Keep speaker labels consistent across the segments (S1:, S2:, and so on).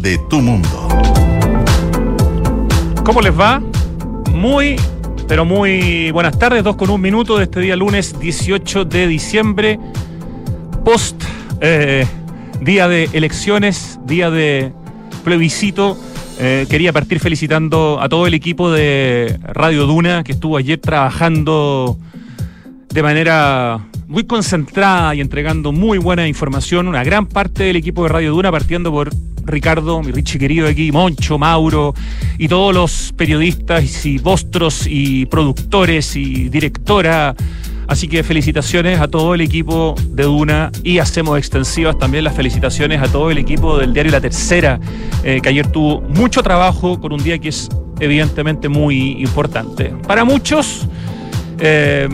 S1: de tu mundo.
S2: ¿Cómo les va? Muy, pero muy buenas tardes, dos con un minuto de este día lunes 18 de diciembre, post eh, día de elecciones, día de plebiscito. Eh, quería partir felicitando a todo el equipo de Radio Duna que estuvo ayer trabajando de manera muy concentrada y entregando muy buena información. Una gran parte del equipo de Radio Duna, partiendo por Ricardo, mi Richie querido aquí, Moncho, Mauro y todos los periodistas y vostros y productores y directora. Así que felicitaciones a todo el equipo de Duna y hacemos extensivas también las felicitaciones a todo el equipo del diario La Tercera, eh, que ayer tuvo mucho trabajo con un día que es evidentemente muy importante. Para muchos, eh,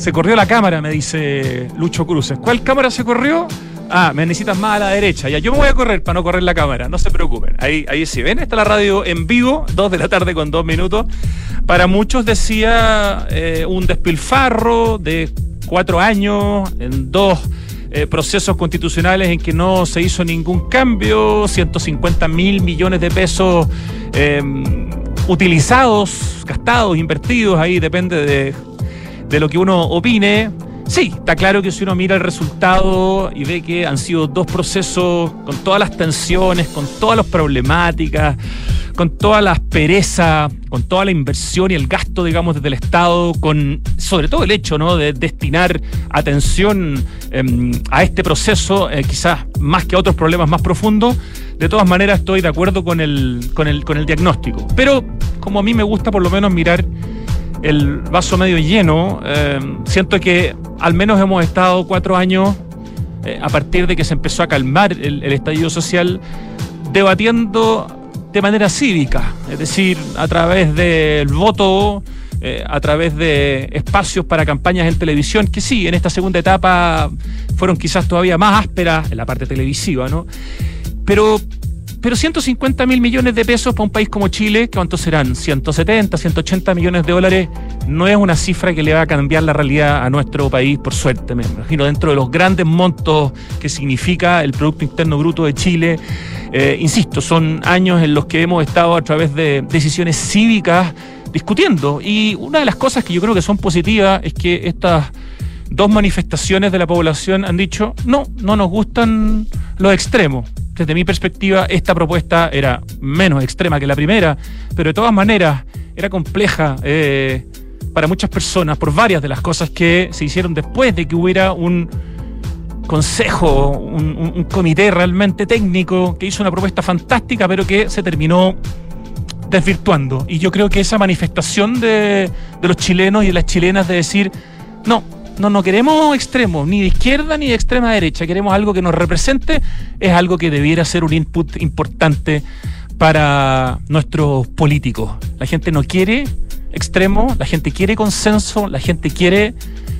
S2: se corrió la cámara, me dice Lucho Cruces. ¿Cuál cámara se corrió? Ah, me necesitas más a la derecha. Ya, yo me voy a correr para no correr la cámara, no se preocupen. Ahí, ahí sí, ven, está la radio en vivo, dos de la tarde con dos minutos. Para muchos decía eh, un despilfarro de cuatro años en dos eh, procesos constitucionales en que no se hizo ningún cambio, 150 mil millones de pesos eh, utilizados, gastados, invertidos, ahí depende de, de lo que uno opine. Sí, está claro que si uno mira el resultado y ve que han sido dos procesos con todas las tensiones, con todas las problemáticas, con toda la aspereza, con toda la inversión y el gasto, digamos, desde el Estado, con sobre todo el hecho ¿no? de destinar atención eh, a este proceso, eh, quizás más que a otros problemas más profundos, de todas maneras estoy de acuerdo con el, con el, con el diagnóstico. Pero como a mí me gusta por lo menos mirar el vaso medio lleno, eh, siento que al menos hemos estado cuatro años, eh, a partir de que se empezó a calmar el, el estallido social, debatiendo de manera cívica, es decir, a través del voto, eh, a través de espacios para campañas en televisión, que sí, en esta segunda etapa fueron quizás todavía más ásperas en la parte televisiva, ¿no? Pero pero 150 mil millones de pesos para un país como Chile, ¿cuántos serán? 170, 180 millones de dólares, no es una cifra que le va a cambiar la realidad a nuestro país, por suerte, me imagino, dentro de los grandes montos que significa el Producto Interno Bruto de Chile. Eh, insisto, son años en los que hemos estado a través de decisiones cívicas discutiendo. Y una de las cosas que yo creo que son positivas es que estas dos manifestaciones de la población han dicho, no, no nos gustan los extremos desde mi perspectiva, esta propuesta era menos extrema que la primera, pero de todas maneras era compleja eh, para muchas personas por varias de las cosas que se hicieron después de que hubiera un consejo, un, comité realmente técnico que hizo una propuesta fantástica, pero que se terminó desvirtuando. Y yo creo que esa manifestación de, de los chilenos y de las chilenas de decir, no, no, no queremos extremos, ni de izquierda ni de extrema derecha, queremos algo que nos represente, es algo que debiera ser un input importante para nuestros políticos. La gente no quiere extremo, la gente quiere consenso, la gente quiere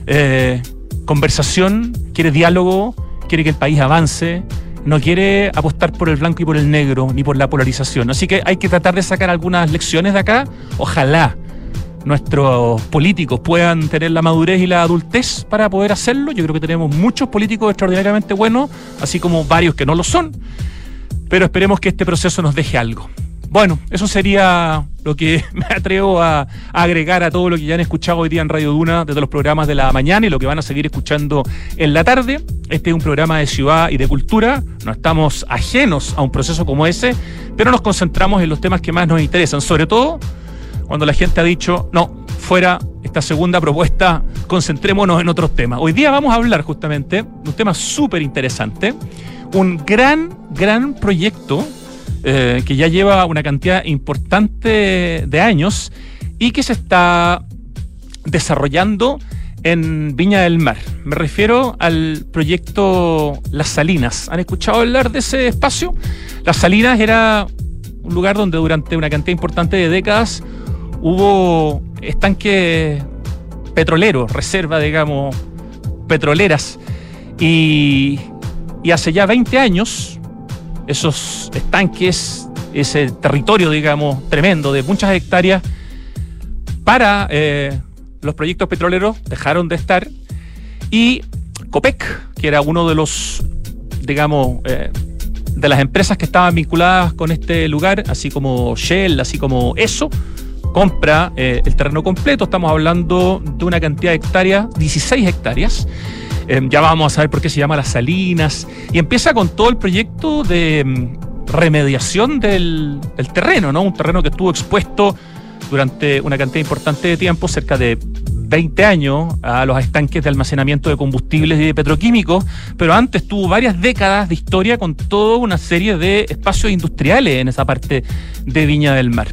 S2: eh, conversación, quiere diálogo, quiere que el país avance, no quiere apostar por el blanco y por el negro, ni por la polarización. Así que hay que tratar de sacar algunas lecciones de acá. Ojalá nuestros políticos puedan tener la madurez y la adultez para poder hacerlo. Yo creo que tenemos muchos políticos extraordinariamente buenos, así como varios que no lo son, pero esperemos que este proceso nos deje algo. Bueno, eso sería lo que me atrevo a, agregar a todo lo que ya han escuchado hoy día en Radio Duna desde los programas de la mañana y lo que van a seguir escuchando en la tarde. Este es un programa de ciudad y de cultura. No estamos ajenos a un proceso como ese, pero nos concentramos en los temas que más nos interesan, sobre todo cuando la gente ha dicho, no, fuera esta segunda propuesta, concentrémonos en otros temas. Hoy día vamos a hablar justamente de un tema súper interesante, un gran, gran proyecto eh, que ya lleva una cantidad importante de años y que se está desarrollando en Viña del Mar. Me refiero al proyecto Las Salinas. ¿Han escuchado hablar de ese espacio? Las Salinas era un lugar donde durante una cantidad importante de décadas hubo estanques petroleros, reservas, digamos, petroleras. Y, y, hace ya 20 años, esos estanques, ese territorio, digamos, tremendo de muchas hectáreas, para eh, los proyectos petroleros dejaron de estar. Y COPEC, que era uno de los, digamos, eh, de las empresas que estaban vinculadas con este lugar, así como Shell, así como eso, compra eh, el terreno completo. Estamos hablando de una cantidad de hectáreas, 16 hectáreas. Em, ya vamos a saber por qué se llama Las Salinas. Y empieza con todo el proyecto de em, remediación del, terreno, ¿no? Un terreno que estuvo expuesto durante una cantidad importante de tiempo, cerca de 20 años, a los estanques de almacenamiento de combustibles y de petroquímicos, pero antes tuvo varias décadas de historia con toda una serie de espacios industriales en esa parte de Viña del Mar.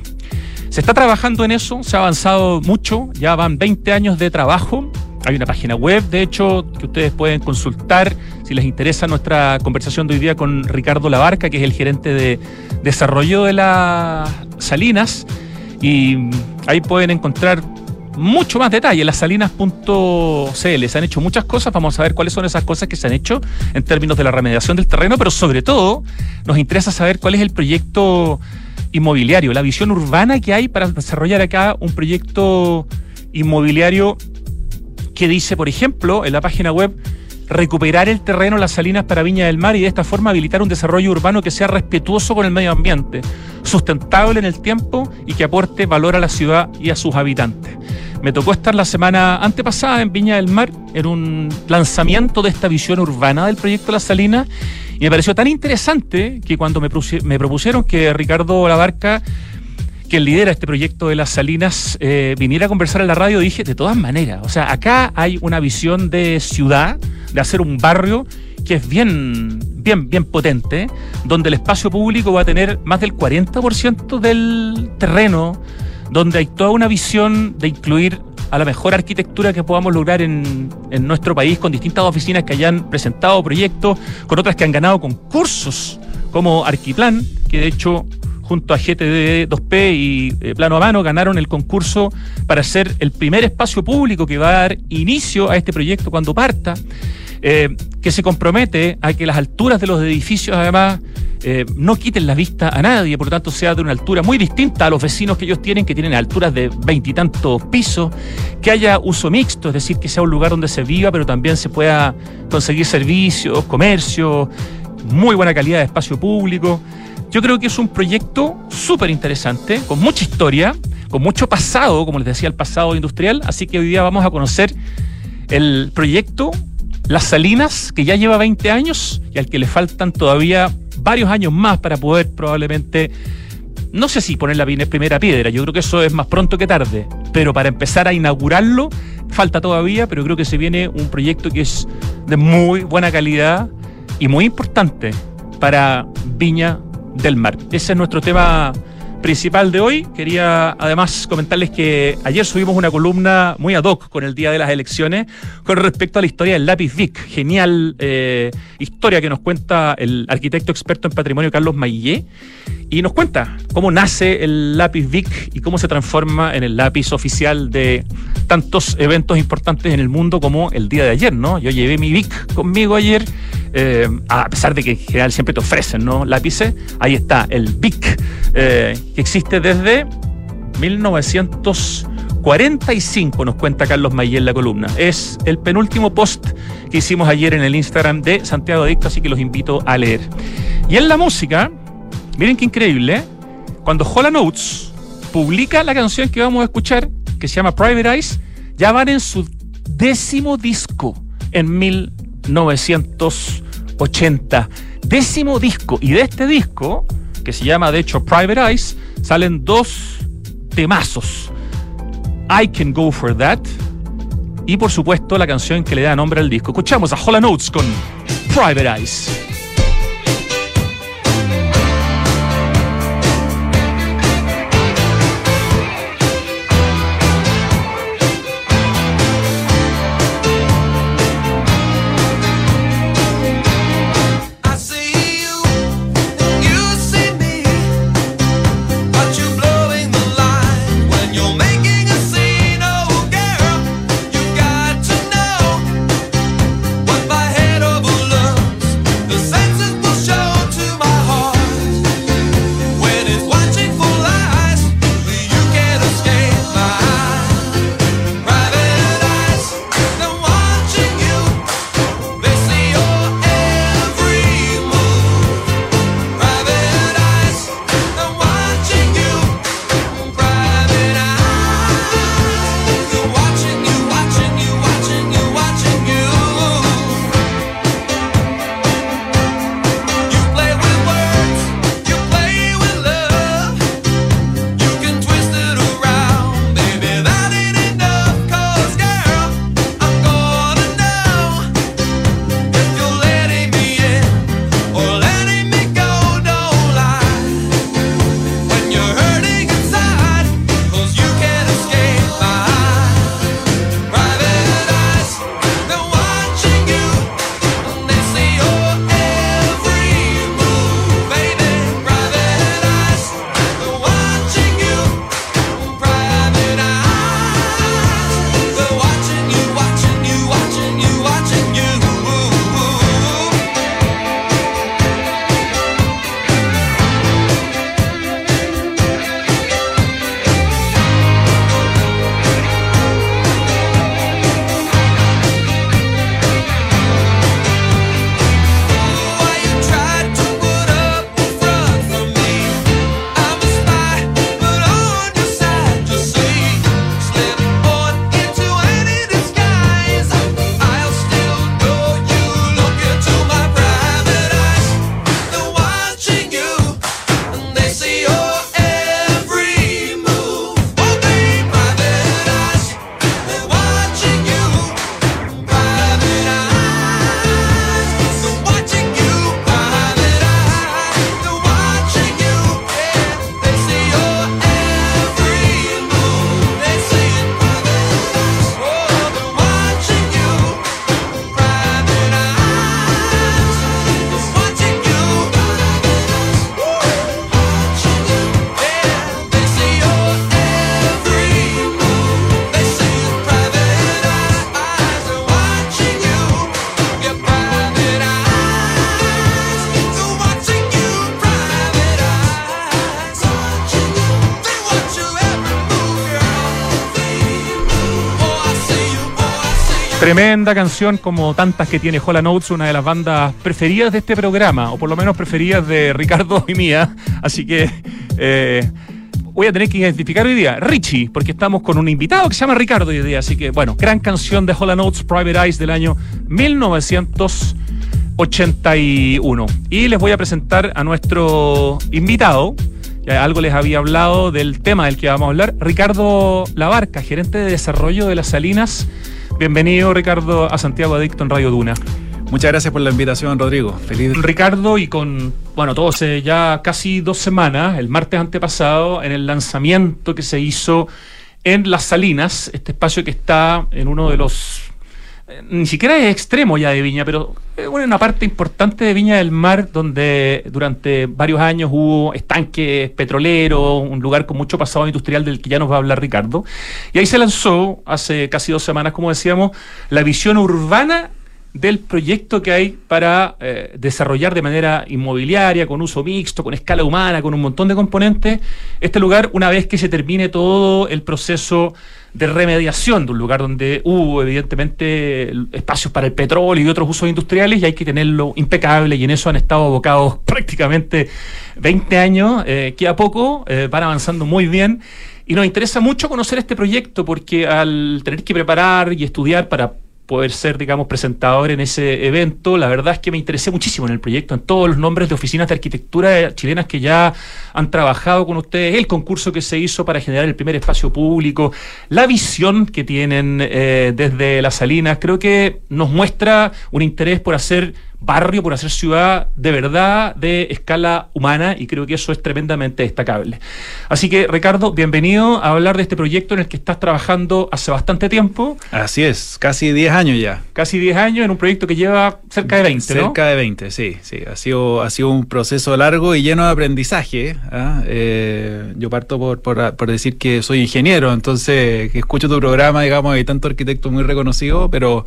S2: Se está trabajando en eso, se ha avanzado mucho, ya van 20 años de trabajo. Hay una página web, de hecho, que ustedes pueden consultar si les interesa nuestra conversación de hoy día con Ricardo Labarca, que es el gerente de desarrollo de las Salinas. Y ahí pueden encontrar mucho más detalle, las salinas.cl. Se han hecho muchas cosas, vamos a ver cuáles son esas cosas que se han hecho en términos de la remediación del terreno, pero sobre todo nos interesa saber cuál es el proyecto inmobiliario, la visión urbana que hay para desarrollar acá un proyecto inmobiliario que dice, por ejemplo, en la página web, recuperar el terreno las salinas para Viña del Mar y de esta forma habilitar un desarrollo urbano que sea respetuoso con el medio ambiente, sustentable en el tiempo y que aporte valor a la ciudad y a sus habitantes. Me tocó estar la semana antepasada en Viña del Mar en un lanzamiento de esta visión urbana del proyecto Las Salinas y me pareció tan interesante que cuando me, propusieron que Ricardo Labarca que lidera este proyecto de las salinas, eh, viniera a conversar en la radio, dije, de todas maneras, o sea, acá hay una visión de ciudad, de hacer un barrio que es bien, bien, bien potente, donde el espacio público va a tener más del 40% del terreno, donde hay toda una visión de incluir a la mejor arquitectura que podamos lograr en, en nuestro país, con distintas oficinas que hayan presentado proyectos, con otras que han ganado concursos, como Arquiplan, que de hecho junto a GTD 2P y eh, Plano a Mano ganaron el concurso para ser el primer espacio público que va a dar inicio a este proyecto cuando parta. Eh, que se compromete a que las alturas de los edificios, además, eh, no quiten la vista a nadie, por lo tanto, sea de una altura muy distinta a los vecinos que ellos tienen, que tienen alturas de veintitantos pisos, que haya uso mixto, es decir, que sea un lugar donde se viva, pero también se pueda conseguir servicios, comercio, muy buena calidad de espacio público. Yo creo que es un proyecto súper interesante, con mucha historia, con mucho pasado, como les decía, el pasado industrial, así que hoy día vamos a conocer el proyecto las Salinas, que ya lleva 20 años y al que le faltan todavía varios años más para poder probablemente, no sé si poner la primera piedra, yo creo que eso es más pronto que tarde, pero para empezar a inaugurarlo falta todavía, pero creo que se viene un proyecto que es de muy buena calidad y muy importante para Viña del Mar. Ese es nuestro tema principal de hoy. Quería además comentarles que ayer subimos una columna muy ad hoc con el día de las elecciones con respecto a la historia del lápiz Vic. Genial eh, historia que nos cuenta el arquitecto experto en patrimonio Carlos Maillé y nos cuenta cómo nace el lápiz Vic y cómo se transforma en el lápiz oficial de tantos eventos importantes en el mundo como el día de ayer, ¿no? Yo llevé mi Vic conmigo ayer, eh, a pesar de que en general siempre te ofrecen, ¿no? Lápices, ahí está el Vic, eh, que existe desde 1945, nos cuenta Carlos Mayel la columna. Es el penúltimo post que hicimos ayer en el Instagram de Santiago Adicto, así que los invito a leer. Y en la música, Miren qué increíble, ¿eh? Cuando Hola Notes publica la canción que vamos a escuchar, que se llama Private Eyes, ya van en su décimo disco en 1980. Décimo disco. Y de este disco, que se llama de hecho Private Eyes, salen dos temazos. I Can Go For That y por supuesto la canción que le da nombre al disco. Escuchamos a Hola Notes con Private Eyes. Tremenda canción como tantas que tiene Hola Notes, una de las bandas preferidas de este programa, o por lo menos preferidas de Ricardo y mía. Así que eh, voy a tener que identificar hoy día Richie, porque estamos con un invitado que se llama Ricardo hoy día. Así que, bueno, gran canción de Hola Notes, Private Eyes del año 1981. Y les voy a presentar a nuestro invitado. Ya algo les había hablado del tema del que vamos a hablar. Ricardo Labarca, gerente de desarrollo de las Salinas Bienvenido, Ricardo, a Santiago Adicto en Radio Duna.
S1: Muchas gracias por la invitación, Rodrigo.
S2: Feliz. Ricardo, y con, bueno, todo hace ya casi dos semanas, el martes antepasado, en el lanzamiento que se hizo en Las Salinas, este espacio que está en uno de los ni siquiera es extremo ya de Viña, pero es una parte importante de Viña del Mar donde durante varios años hubo estanques petroleros, un lugar con mucho pasado industrial del que ya nos va a hablar Ricardo. Y ahí se lanzó hace casi dos semanas, como decíamos, la visión urbana del proyecto que hay para eh, desarrollar de manera inmobiliaria, con uso mixto, con escala humana, con un montón de componentes, este lugar una vez que se termine todo el proceso de remediación de un lugar donde hubo evidentemente espacios para el petróleo y otros usos industriales y hay que tenerlo impecable y en eso han estado abocados prácticamente 20 años, eh, que a poco eh, van avanzando muy bien. Y nos interesa mucho conocer este proyecto porque al tener que preparar y estudiar para poder ser, digamos, presentador en ese evento. La verdad es que me interesé muchísimo en el proyecto, en todos los nombres de oficinas de arquitectura chilenas que ya han trabajado con ustedes, el concurso que se hizo para generar el primer espacio público, la visión que tienen eh, desde las Salinas. Creo que nos muestra un interés por hacer barrio, por hacer ciudad de verdad, de escala humana, y creo que eso es tremendamente destacable. Así que, Ricardo, bienvenido a hablar de este proyecto en el que estás trabajando hace bastante tiempo.
S1: Así es, casi 10 años ya.
S2: Casi 10 años en un proyecto que lleva cerca de 20,
S1: Cerca de 20, sí, sí. Ha sido, ha sido un proceso largo y lleno de aprendizaje. ¿ah? Eh, yo parto por, por, decir que soy ingeniero, entonces que escucho tu programa, digamos, hay tanto arquitecto muy reconocido, pero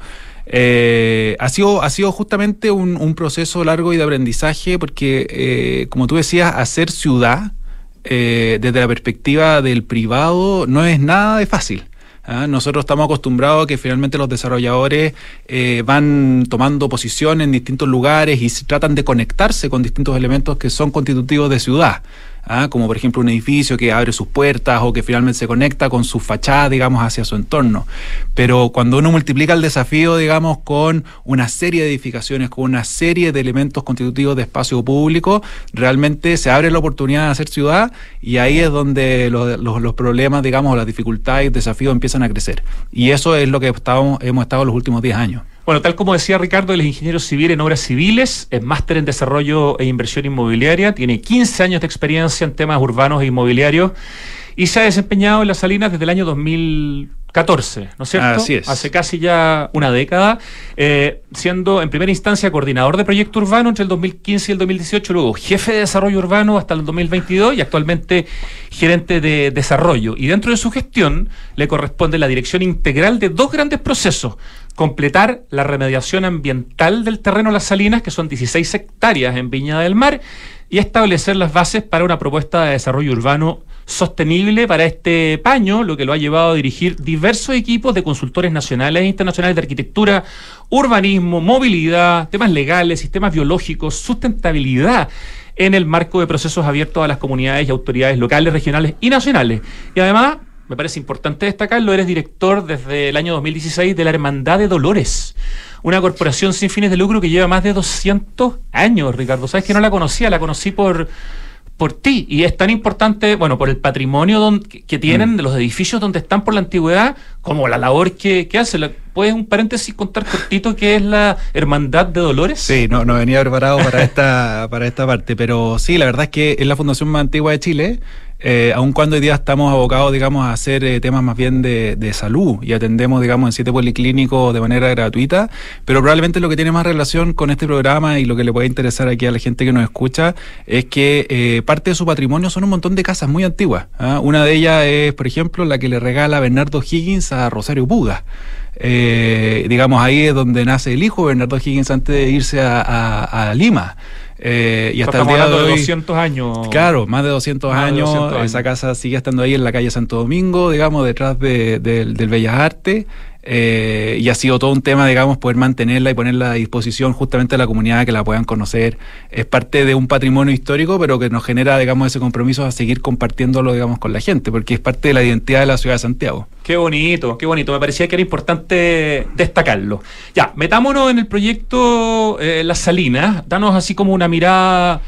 S1: eh, ha, sido, ha sido justamente un, proceso largo y de aprendizaje porque, eh, como tú decías, hacer ciudad eh, desde la perspectiva del privado no es nada de fácil. ¿ah? Nosotros estamos acostumbrados a que finalmente los desarrolladores van tomando posición en distintos lugares y tratan de conectarse con distintos elementos que son constitutivos de ciudad. ¿Ah? como por ejemplo un edificio que abre sus puertas o que finalmente se conecta con su fachada, digamos, hacia su entorno. Pero cuando uno multiplica el desafío, digamos, con una serie de edificaciones, con una serie de elementos constitutivos de espacio público, realmente se abre la oportunidad de hacer ciudad y ahí es donde los, los, problemas, digamos, las dificultades y desafíos empiezan a crecer. Y eso es lo que estamos, hemos estado los últimos 10 años.
S2: Bueno, tal como decía Ricardo, él es ingeniero civil en obras civiles, es máster en desarrollo e inversión inmobiliaria, tiene 15 años de experiencia en temas urbanos e inmobiliarios y se ha desempeñado en las Salinas desde el año 2014, ¿no es cierto?
S1: Así es.
S2: Hace casi ya una década, eh, siendo en primera instancia coordinador de proyecto urbano entre el 2015 y el 2018, luego jefe de desarrollo urbano hasta el 2022 y actualmente gerente de desarrollo. Y dentro de su gestión le corresponde la dirección integral de dos grandes procesos completar la remediación ambiental del terreno Las Salinas, que son 16 hectáreas en Viña del Mar, y establecer las bases para una propuesta de desarrollo urbano sostenible para este paño, lo que lo ha llevado a dirigir diversos equipos de consultores nacionales e internacionales de arquitectura, urbanismo, movilidad, temas legales, sistemas biológicos, sustentabilidad en el marco de procesos abiertos a las comunidades y autoridades locales, regionales y nacionales. Y además me parece importante destacarlo, eres director desde el año 2016 de la Hermandad de Dolores, una corporación sin fines de lucro que lleva más de 200 años, Ricardo. Sabes que no la conocía, la conocí por por ti. Y es tan importante, bueno, por el patrimonio que tienen, mm. de los edificios donde están por la antigüedad, como la labor que, que hace. ¿Puedes un paréntesis contar cortito qué es la Hermandad de Dolores?
S1: Sí, no, no venía preparado para esta, para esta parte, pero sí, la verdad es que es la fundación más antigua de Chile eh, aun cuando hoy día estamos abocados, digamos, a hacer eh, temas más bien de, salud y atendemos, digamos, en siete policlínicos de manera gratuita, pero probablemente lo que tiene más relación con este programa y lo que le puede interesar aquí a la gente que nos escucha es que eh, parte de su patrimonio son un montón de casas muy antiguas. ¿ah? Una de ellas es, por ejemplo, la que le regala Bernardo Higgins a Rosario Puga. digamos, ahí es donde nace el hijo de Bernardo Higgins antes de irse a Lima.
S2: Eh, y hasta el día de hoy. 200 años.
S1: Claro, más de 200, años, Esa casa sigue estando ahí en la calle Santo Domingo, digamos, detrás del Bellas Artes. Eh, y ha sido todo un tema, digamos, poder mantenerla y ponerla a disposición justamente de la comunidad que la puedan conocer. Es parte de un patrimonio histórico, pero que nos genera, digamos, ese compromiso a seguir compartiéndolo, digamos, con la gente, porque es parte de la identidad de la ciudad de Santiago.
S2: Qué bonito, qué bonito. Me parecía que era importante destacarlo. Ya, metámonos en el proyecto eh, Las Salinas. Danos así como una mirada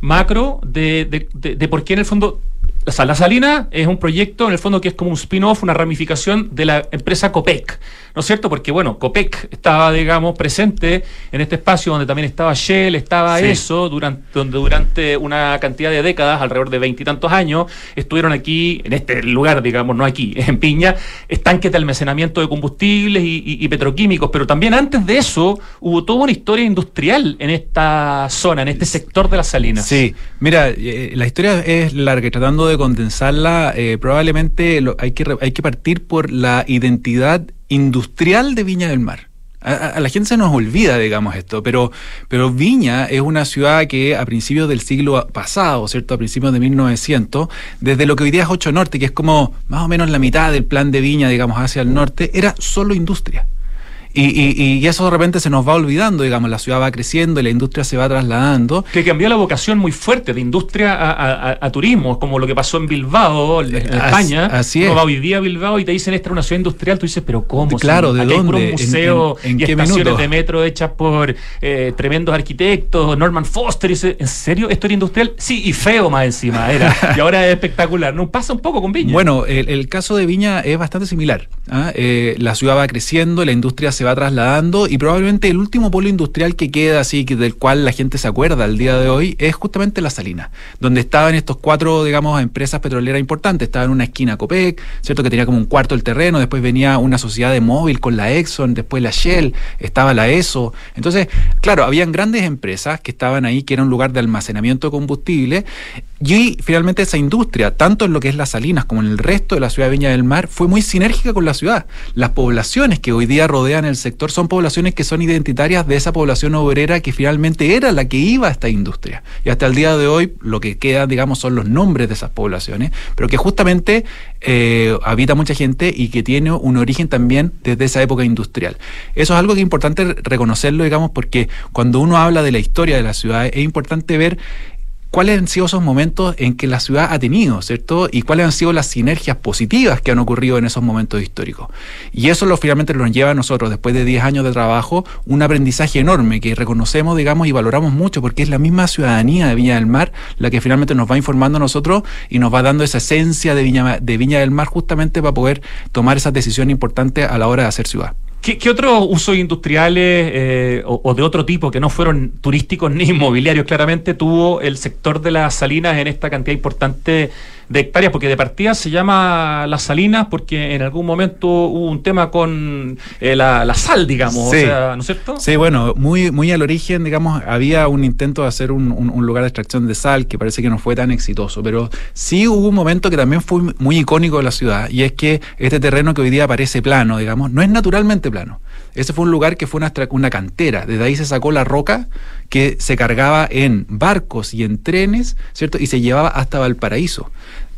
S2: macro de, de, de por qué en el fondo la Salina es un proyecto, en el fondo, que es como un spin-off, una ramificación de la empresa Copec, ¿no es cierto? Porque, bueno, Copec estaba, digamos, presente en este espacio donde también estaba Shell, estaba eso, durante, donde durante una cantidad de décadas, alrededor de veintitantos años, estuvieron aquí, en este lugar, digamos, no aquí, en Piña, estanques de almacenamiento de combustibles y, petroquímicos, pero también antes de eso hubo toda una historia industrial en esta zona, en este sector de las salinas.
S1: Sí, mira, eh, la historia es larga, tratando de de condensarla, eh, probablemente hay, que, hay que partir por la identidad industrial de Viña del Mar. A, la gente se nos olvida, digamos, esto, pero, pero Viña es una ciudad que a principios del siglo pasado, ¿cierto? A principios de 1900, desde lo que hoy día es 8 Norte, que es como más o menos la mitad del plan de Viña, digamos, hacia el norte, era solo industria. Y, eso de repente se nos va olvidando, digamos, la ciudad va creciendo y la industria se va trasladando.
S2: Que cambió la vocación muy fuerte de industria a, turismo, como lo que pasó en Bilbao, en, España.
S1: Así es.
S2: hoy día Bilbao y te dicen esta es una ciudad industrial, tú dices, pero ¿cómo?
S1: Claro, ¿de dónde?
S2: Hay un museo y estaciones de metro hechas por eh, tremendos arquitectos, Norman Foster, y dice, ¿en serio? ¿Esto era industrial? Sí, y feo más encima era. y ahora es espectacular. ¿No pasa un poco con Viña?
S1: Bueno, el, caso de Viña es bastante similar. ¿ah? Eh, la ciudad va creciendo, la industria se se va trasladando y probablemente el último polo industrial que queda así, del cual la gente se acuerda al día de hoy, es justamente La Salina, donde estaban estos cuatro, digamos, empresas petroleras importantes. Estaba en una esquina Copec, ¿cierto? Que tenía como un cuarto del terreno, después venía una sociedad de móvil con la Exxon, después la Shell, estaba la ESO. Entonces, claro, habían grandes empresas que estaban ahí, que era un lugar de almacenamiento de combustible, y finalmente esa industria, tanto en lo que es Las Salinas como en el resto de la ciudad de Viña del Mar, fue muy sinérgica con la ciudad. Las poblaciones que hoy día rodean el sector son poblaciones que son identitarias de esa población obrera que finalmente era la que iba a esta industria. Y hasta el día de hoy lo que queda, digamos, son los nombres de esas poblaciones, pero que justamente eh, habita mucha gente y que tiene un origen también desde esa época industrial. Eso es algo que es importante reconocerlo, digamos, porque cuando uno habla de la historia de la ciudad es importante ver cuáles han sido esos momentos en que la ciudad ha tenido, ¿cierto? Y cuáles han sido las sinergias positivas que han ocurrido en esos momentos históricos. Y eso lo, finalmente nos lleva a nosotros, después de 10 años de trabajo, un aprendizaje enorme que reconocemos, digamos, y valoramos mucho, porque es la misma ciudadanía de Viña del Mar la que finalmente nos va informando a nosotros y nos va dando esa esencia de Viña, de Viña del Mar justamente para poder tomar esas decisiones importantes a la hora de hacer ciudad.
S2: ¿Qué, otros usos industriales eh, o, de otro tipo que no fueron turísticos ni inmobiliarios claramente tuvo el sector de las salinas en esta cantidad importante de hectáreas, porque de partida se llama Las Salinas porque en algún momento hubo un tema con eh, la, sal, digamos, o sea, ¿no es cierto?
S1: Sí, bueno, muy, muy al origen, digamos, había un intento de hacer un, lugar de extracción de sal que parece que no fue tan exitoso, pero sí hubo un momento que también fue muy icónico de la ciudad, y es que este terreno que hoy día parece plano, digamos, no es naturalmente plano. Ese fue un lugar que fue una, una cantera, desde ahí se sacó la roca que se cargaba en barcos y en trenes, ¿cierto? Y se llevaba hasta Valparaíso.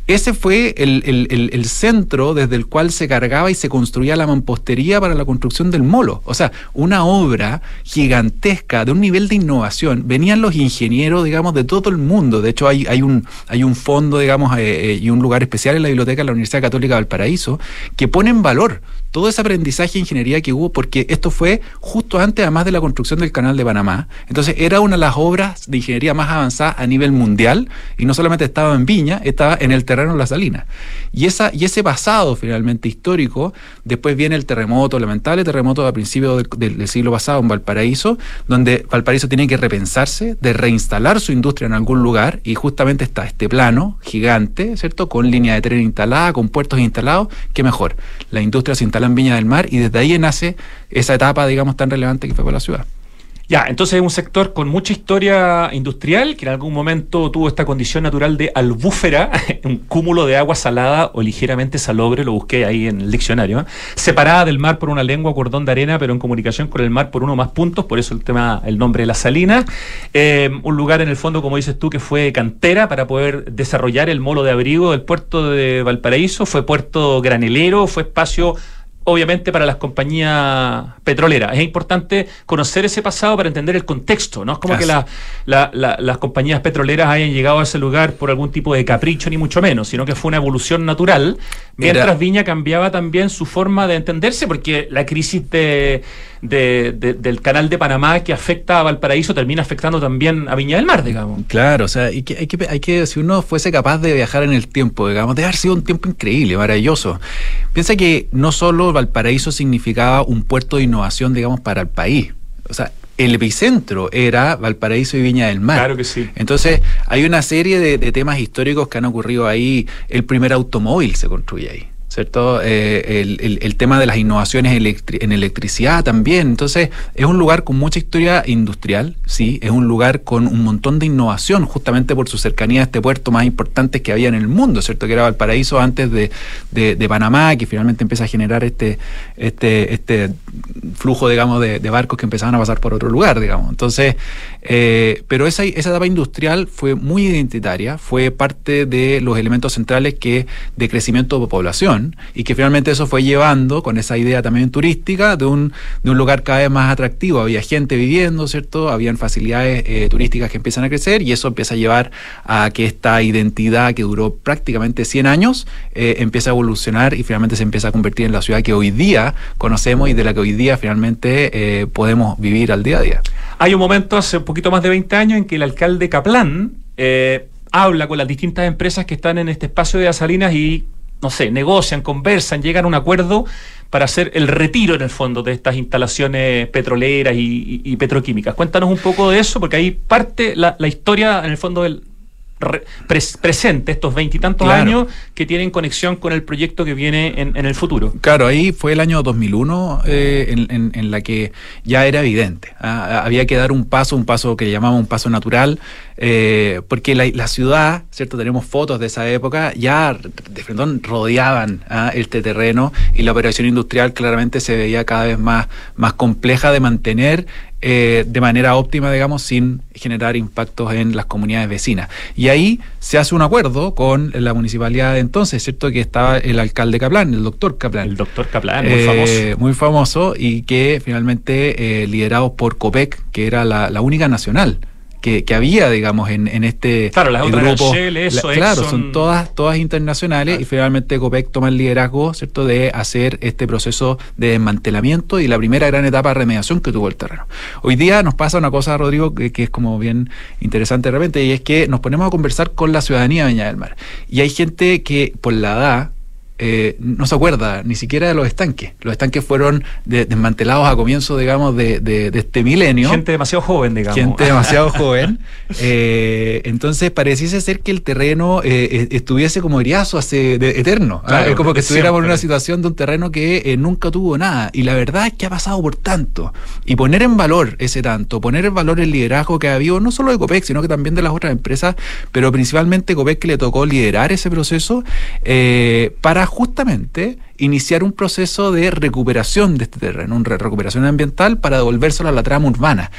S1: Ese fue el, centro desde el cual se cargaba y se construía la mampostería para la construcción del molo. O sea, una obra gigantesca de un nivel de innovación. Venían los ingenieros, digamos, de todo el mundo. De hecho, hay, hay, un, hay un fondo, digamos, eh, eh, y un lugar especial en la biblioteca de la Universidad Católica de Valparaíso que pone en valor todo ese aprendizaje de ingeniería que hubo, porque esto fue justo antes, además de la construcción del canal de Panamá. Entonces, era una de las obras de ingeniería más avanzadas a nivel mundial, y no solamente estaba en Viña, estaba en el terreno de la Salina. Y, esa, y ese pasado finalmente histórico, después viene el terremoto, lamentable terremoto a principios del, siglo pasado en Valparaíso, donde Valparaíso tiene que repensarse, de reinstalar su industria en algún lugar, y justamente está este plano gigante, ¿cierto? Con línea de tren instalada, con puertos instalados, ¿qué mejor? La industria se instala en Viña del Mar y desde ahí nace esa etapa, digamos, tan relevante que fue para la ciudad.
S2: Ya, entonces es un sector con mucha historia industrial que en algún momento tuvo esta condición natural de albúfera, un cúmulo de agua salada o ligeramente salobre, lo busqué ahí en el diccionario, ¿eh? separada del mar por una lengua cordón de arena, pero en comunicación con el mar por uno más puntos, por eso el tema, el nombre de la salina. Eh, un lugar en el fondo, como dices tú, que fue cantera para poder desarrollar el molo de abrigo del puerto de Valparaíso, fue puerto granelero, fue espacio obviamente para las compañías petroleras. Es importante conocer ese pasado para entender el contexto, no es como que las compañías petroleras hayan llegado a ese lugar por algún tipo de capricho, ni mucho menos, sino que fue una evolución natural, mientras Viña cambiaba también su forma de entenderse, porque la crisis de, del canal de Panamá que afecta a Valparaíso termina afectando también a Viña del Mar, digamos.
S1: Claro, o sea, hay que, hay que, hay que si uno fuese capaz de viajar en el tiempo, digamos, de haber sido un tiempo increíble, maravilloso. Piensa que no solo Valparaíso significaba un puerto de innovación, digamos, para el país. O sea, el epicentro era Valparaíso y Viña del Mar.
S2: Claro que sí.
S1: Entonces, hay una serie de, de temas históricos que han ocurrido ahí. El primer automóvil se construye ahí. ¿Cierto? Eh, el, tema de las innovaciones en electricidad también. Entonces, es un lugar con mucha historia industrial, sí, es un lugar con un montón de innovación, justamente por su cercanía a este puerto más importante que había en el mundo, ¿cierto? Que era Valparaíso antes de, de, Panamá, que finalmente empieza a generar este, este, este flujo, digamos, de, barcos que empezaban a pasar por otro lugar, digamos. Entonces, eh, pero esa, esa etapa industrial fue muy identitaria, fue parte de los elementos centrales que de crecimiento de población y que finalmente eso fue llevando con esa idea también turística de un, de un lugar cada vez más atractivo. Había gente viviendo, ¿cierto? Habían facilidades eh, turísticas que empiezan a crecer y eso empieza a llevar a que esta identidad que duró prácticamente 100 años eh, empieza a evolucionar y finalmente se empieza a convertir en la ciudad que hoy día conocemos y de la que hoy día finalmente eh, podemos vivir al día a día.
S2: Hay un momento hace un poquito más de 20 años en que el alcalde Kaplan habla con las distintas empresas que están en este espacio de Asalinas y no sé, negocian, conversan, llegan a un acuerdo para hacer el retiro en el fondo de estas instalaciones petroleras y, petroquímicas. Cuéntanos un poco de eso, porque ahí parte la historia en el fondo del, presente, estos veintitantos años, que tienen conexión con el proyecto que viene en, el futuro.
S1: Claro, ahí fue el año 2001 eh, en, la que ya era evidente. ¿ah? había que dar un paso, un paso que llamamos un paso natural, eh, porque la, ciudad, ¿cierto? Tenemos fotos de esa época, ya de frente rodeaban ¿ah? este terreno y la operación industrial claramente se veía cada vez más, más compleja de mantener eh, de manera óptima, digamos, sin generar impactos en las comunidades vecinas. Y ahí se hace un acuerdo con la municipalidad de entonces, ¿cierto? Que estaba el alcalde Caplan, el doctor Caplan.
S2: El doctor Caplan, muy famoso.
S1: Eh, muy famoso y que finalmente, eh, liderado por COPEC, que era la, la única nacional que, había, digamos, en, en este
S2: claro, las
S1: grupo. claro, son todas, todas internacionales y finalmente COPEC toma el liderazgo, ¿cierto?, de hacer este proceso de desmantelamiento y la primera gran etapa de remediación que tuvo el terreno. Hoy día nos pasa una cosa, Rodrigo, que, que es como bien interesante de repente, y es que nos ponemos a conversar con la ciudadanía de Viña del Mar. Y hay gente que, por la edad, eh, no se acuerda ni siquiera de los estanques. Los estanques fueron desmantelados a comienzo, digamos, de, este milenio.
S2: Gente demasiado joven, digamos.
S1: Gente demasiado joven. Eh, entonces pareciese ser que el terreno eh, estuviese como eriazo hace eterno. ¿ah? es como que estuviéramos en una situación de un terreno que nunca tuvo nada. Y la verdad es que ha pasado por tanto. Y poner en valor ese tanto, poner en valor el liderazgo que ha habido, no solo de COPEC, sino que también de las otras empresas, pero principalmente COPEC que le tocó liderar ese proceso para justamente iniciar un proceso de recuperación de este terreno, una recuperación ambiental para devolvérselo a la trama urbana.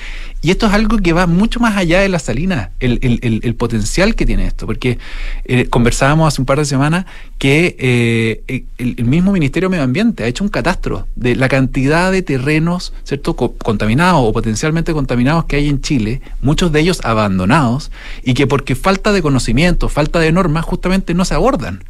S1: Y esto es algo que va mucho más allá de la salina, el, potencial que tiene esto, porque eh, conversábamos hace un par de semanas que eh, el, mismo Ministerio de Medio Ambiente ha hecho un catastro de la cantidad de terrenos, ¿cierto?, contaminados o potencialmente contaminados que hay en Chile, muchos de ellos abandonados, y que porque falta de conocimiento, falta de normas, justamente no se abordan.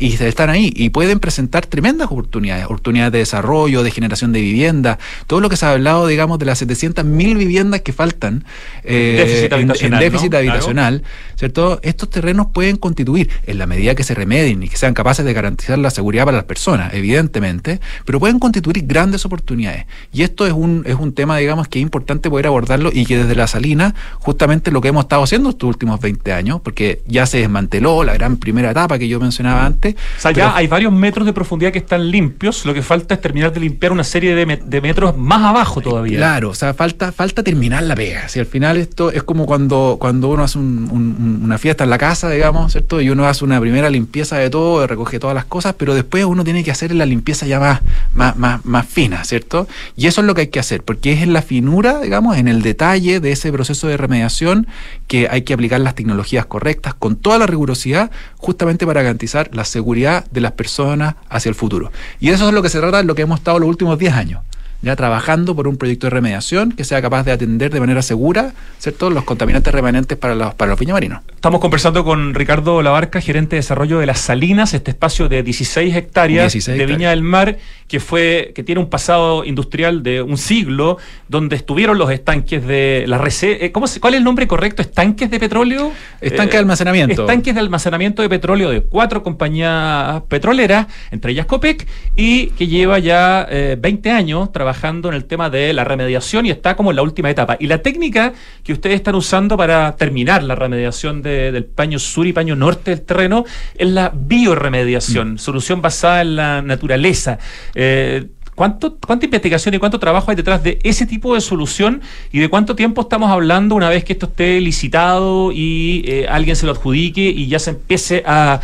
S1: Y están ahí y pueden presentar tremendas oportunidades, oportunidades de desarrollo, de generación de vivienda, todo lo que se ha hablado, digamos, de las 700.000 viviendas que faltan
S2: eh, en,
S1: déficit habitacional, ¿cierto? Estos terrenos pueden constituir, en la medida que se remedien y que sean capaces de garantizar la seguridad para las personas, evidentemente, pero pueden constituir grandes oportunidades. Y esto es un, es un tema, digamos, que es importante poder abordarlo y que desde la Salina, justamente lo que hemos estado haciendo estos últimos 20 años, porque ya se desmanteló la gran primera etapa que yo mencionaba antes.
S2: O sea, ya hay varios metros de profundidad que están limpios, lo que falta es terminar de limpiar una serie de, de metros más abajo todavía.
S1: Claro, o sea, falta, falta terminar la pega. Si al final esto es como cuando, cuando uno hace una fiesta en la casa, digamos, ¿cierto? Y uno hace una primera limpieza de todo, recoge todas las cosas, pero después uno tiene que hacer la limpieza ya más, más, más, más fina, ¿cierto? Y eso es lo que hay que hacer, porque es en la finura, digamos, en el detalle de ese proceso de remediación que hay que aplicar las tecnologías correctas con toda la rigurosidad, justamente para garantizar la seguridad de las personas hacia el futuro. Y eso es lo que se trata de lo que hemos estado los últimos 10 años ya trabajando por un proyecto de remediación que sea capaz de atender de manera segura ¿cierto? los contaminantes remanentes para los, para los marinos.
S2: Estamos conversando con Ricardo Labarca, gerente de desarrollo de Las Salinas, este espacio de 16 hectáreas de Viña del Mar, que fue que tiene un pasado industrial de un siglo, donde estuvieron los estanques de la eh, ¿cómo ¿Cuál es el nombre correcto? ¿Estanques de petróleo?
S1: Estanques de almacenamiento.
S2: Estanques de almacenamiento de petróleo de cuatro compañías petroleras, entre ellas COPEC, y que lleva ya 20 eh, años trabajando trabajando en el tema de la remediación y está como en la última etapa. Y la técnica que ustedes están usando para terminar la remediación del paño sur y paño norte del terreno es la bioremediación, mm. solución basada en la naturaleza. Eh, ¿Cuánto, ¿Cuánta investigación y cuánto trabajo hay detrás de ese tipo de solución y de cuánto tiempo estamos hablando una vez que esto esté licitado y eh, alguien se lo adjudique y ya se empiece a,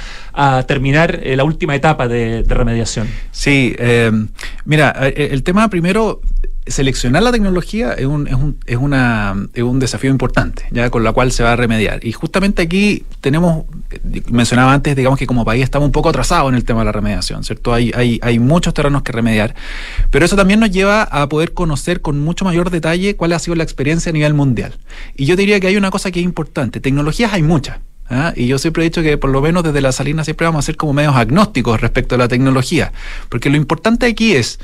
S2: terminar eh, la última etapa de, remediación?
S1: Sí, eh, mira, el tema primero seleccionar la tecnología es un, es un, es una, es un desafío importante, ya con la cual se va a remediar. Y justamente aquí tenemos, mencionaba antes, digamos que como país estamos un poco atrasados en el tema de la remediación, ¿cierto? Hay, hay, hay muchos terrenos que remediar, pero eso también nos lleva a poder conocer con mucho mayor detalle cuál ha sido la experiencia a nivel mundial. Y yo diría que hay una cosa que es importante, tecnologías hay muchas. ¿ah? Y yo siempre he dicho que por lo menos desde la salina siempre vamos a ser como medios agnósticos respecto a la tecnología, porque lo importante aquí es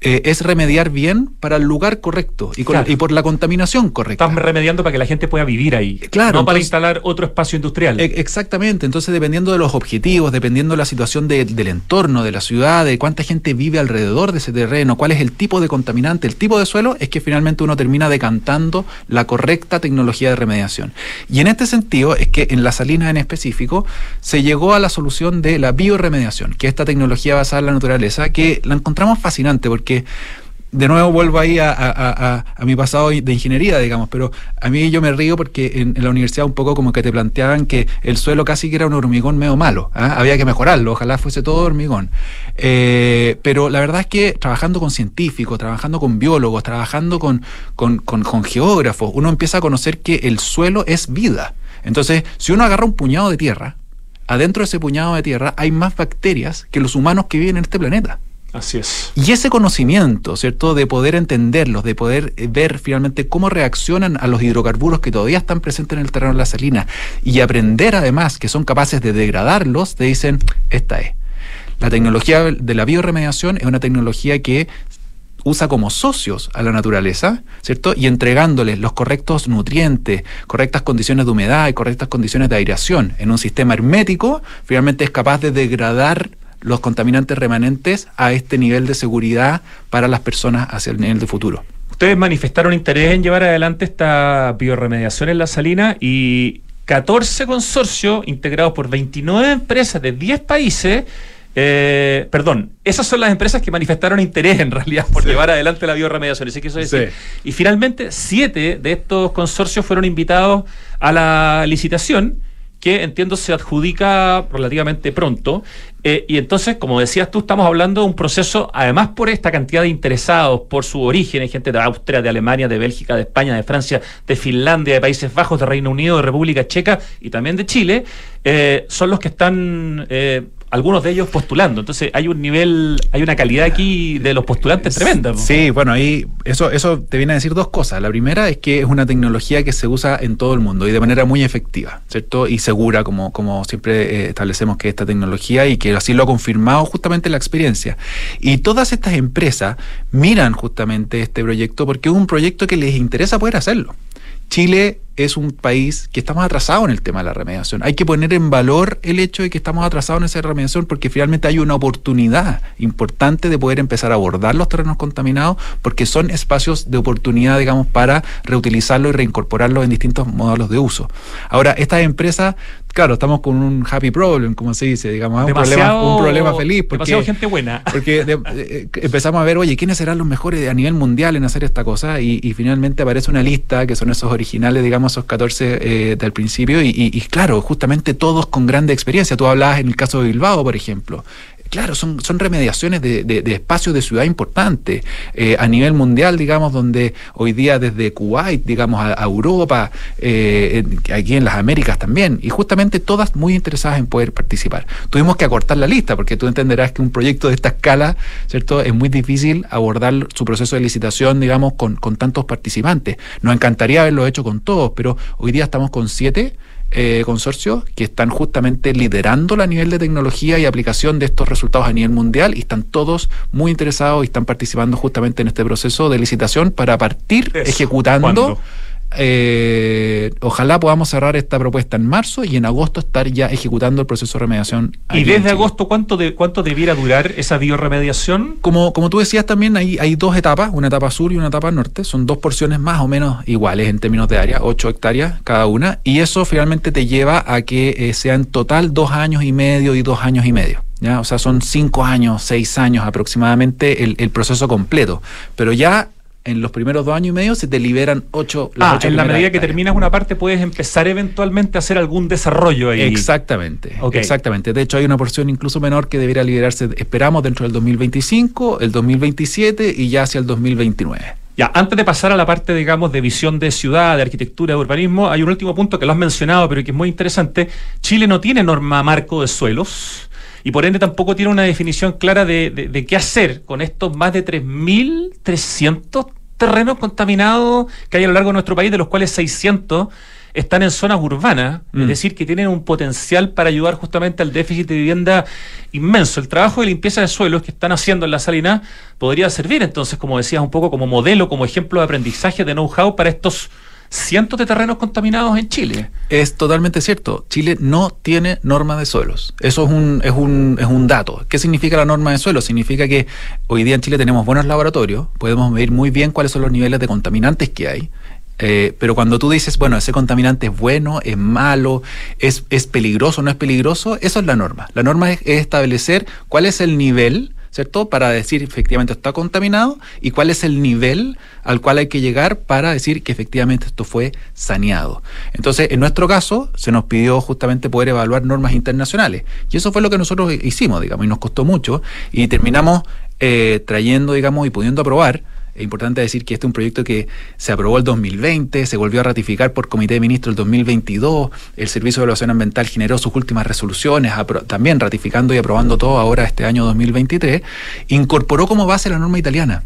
S1: eh, es remediar bien para el lugar correcto y, y, por la contaminación correcta.
S2: Estás remediando para que la gente pueda vivir ahí.
S1: Claro.
S2: No para instalar otro espacio industrial.
S1: E, exactamente. Entonces, dependiendo de los objetivos, dependiendo de la situación del entorno, de la ciudad, de cuánta gente vive alrededor de ese terreno, cuál es el tipo de contaminante, el tipo de suelo, es que finalmente uno termina decantando la correcta tecnología de remediación. Y en este sentido es que en la salina en específico se llegó a la solución de la bioremediación, que es esta tecnología basada en la naturaleza, que la encontramos fascinante porque que de nuevo vuelvo ahí a, mi pasado de ingeniería, digamos, pero a mí yo me río porque en, la universidad un poco como que te planteaban que el suelo casi que era un hormigón medio malo, ¿ah? había que mejorarlo, ojalá fuese todo hormigón. Eh, pero la verdad es que trabajando con científicos, trabajando con biólogos, trabajando con geógrafos, uno empieza a conocer que el suelo es vida. Entonces, si uno agarra un puñado de tierra, adentro de ese puñado de tierra hay más bacterias que los humanos que viven en este planeta.
S2: Así es.
S1: Y ese conocimiento, ¿cierto? De poder entenderlos, de poder eh, ver finalmente cómo reaccionan a los hidrocarburos que todavía están presentes en el terreno de la salina y aprender además que son capaces de degradarlos, te dicen, esta es. La tecnología de la bioremediación es una tecnología que usa como socios a la naturaleza, ¿cierto? Y entregándoles los correctos nutrientes, correctas condiciones de humedad y correctas condiciones de aireación en un sistema hermético, finalmente es capaz de degradar los contaminantes remanentes a este nivel de seguridad para las personas hacia el nivel de futuro.
S2: Ustedes manifestaron interés en llevar adelante esta bioremediación en la salina y 14 consorcios integrados por 29 empresas de 10 países eh, perdón, esas son las empresas que manifestaron interés en realidad por llevar adelante la bioremediación. ¿sí quiso decir? Y finalmente, siete de estos consorcios fueron invitados a la licitación que entiendo se adjudica relativamente pronto. Eh, y entonces, como decías tú, estamos hablando de un proceso, además por esta cantidad de interesados, por su origen, hay gente de Austria, de Alemania, de Bélgica, de España, de Francia, de Finlandia, de Países Bajos, de Reino Unido, de República Checa y también de Chile, eh, son los que están eh, algunos de ellos postulando. Entonces hay un nivel, hay una calidad aquí de los postulantes tremenda.
S1: Sí, bueno, ahí eso, eso te viene a decir dos cosas. La primera es que es una tecnología que se usa en todo el mundo y de manera muy efectiva, ¿cierto? Y segura, como, como siempre eh, establecemos que esta tecnología y que así lo ha confirmado justamente la experiencia. Y todas estas empresas miran justamente este proyecto porque es un proyecto que les interesa poder hacerlo. Chile es un país que estamos atrasados en el tema de la remediación. Hay que poner en valor el hecho de que estamos atrasados en esa remediación porque finalmente hay una oportunidad importante de poder empezar a abordar los terrenos contaminados porque son espacios de oportunidad, digamos, para reutilizarlo y reincorporarlo en distintos modelos de uso. Ahora, estas empresas claro, estamos con un happy problem, como se dice, digamos, un, problema, un problema feliz.
S2: Porque, demasiado gente buena.
S1: Porque eh, empezamos a ver, oye, ¿quiénes serán los mejores a nivel mundial en hacer esta cosa? Y, finalmente aparece una lista, que son esos originales, digamos, esos 14 eh, del principio, y, y, claro, justamente todos con grande experiencia. Tú hablabas en el caso de Bilbao, por ejemplo. Claro, son, son remediaciones de, de, espacios de ciudad importantes eh, a nivel mundial, digamos, donde hoy día desde Kuwait, digamos, a, Europa, eh, aquí en las Américas también, y justamente todas muy interesadas en poder participar. Tuvimos que acortar la lista, porque tú entenderás que un proyecto de esta escala, ¿cierto? Es muy difícil abordar su proceso de licitación, digamos, con, con tantos participantes. Nos encantaría haberlo hecho con todos, pero hoy día estamos con siete eh, consorcios que están justamente liderando la nivel de tecnología y aplicación de estos resultados a nivel mundial y están todos muy interesados y están participando justamente en este proceso de licitación para partir ejecutando. Eh, ojalá podamos cerrar esta propuesta en marzo y en agosto estar ya ejecutando el proceso de remediación.
S2: ¿Y desde agosto cuánto, de, cuánto debiera durar esa bioremediación?
S1: Como, como tú decías también, hay, hay dos etapas, una etapa sur y una etapa norte. Son dos porciones más o menos iguales en términos de área, 8 hectáreas cada una. Y eso finalmente te lleva a que eh, sean total dos años y medio y dos años y medio. ¿ya? O sea, son cinco años, seis años aproximadamente el, el proceso completo. Pero ya en los primeros dos años y medio se te liberan ocho.
S2: ah, en la medida que terminas una parte puedes empezar eventualmente a hacer algún desarrollo ahí.
S1: Exactamente, exactamente. De hecho hay una porción incluso menor que debería liberarse, esperamos, dentro del 2025, el 2027 y ya hacia el 2029.
S2: Ya, antes de pasar a la parte, digamos, de visión de ciudad, de arquitectura, de urbanismo, hay un último punto que lo has mencionado, pero que es muy interesante. Chile no tiene norma marco de suelos y por ende tampoco tiene una definición clara de, de qué hacer con estos más de 3.300 terrenos contaminados que hay a lo largo de nuestro país, de los cuales 600 están en zonas urbanas, es mm. decir, que tienen un potencial para ayudar justamente al déficit de vivienda inmenso. El trabajo de limpieza de suelos que están haciendo en la Salina podría servir entonces, como decías, un poco como modelo, como ejemplo de aprendizaje, de know-how para estos cientos de terrenos contaminados en Chile.
S1: Es totalmente cierto. Chile no tiene norma de suelos. Eso es un, es un, es un dato. ¿Qué significa la norma de suelos? Significa que hoy día en Chile tenemos buenos laboratorios, podemos medir muy bien cuáles son los niveles de contaminantes que hay. Eh, pero cuando tú dices, bueno, ese contaminante es bueno, es malo, es, es peligroso, no es peligroso, eso es la norma. La norma es establecer cuál es el nivel ¿cierto? Para decir efectivamente está contaminado y cuál es el nivel al cual hay que llegar para decir que efectivamente esto fue saneado. Entonces, en nuestro caso, se nos pidió justamente poder evaluar normas internacionales y eso fue lo que nosotros hicimos, digamos, y nos costó mucho y terminamos eh, trayendo, digamos, y pudiendo aprobar es importante decir que este es un proyecto que se aprobó el 2020, se volvió a ratificar por Comité de Ministros el 2022, el Servicio de Evaluación Ambiental generó sus últimas resoluciones, también ratificando y aprobando todo ahora este año 2023, incorporó como base la norma italiana.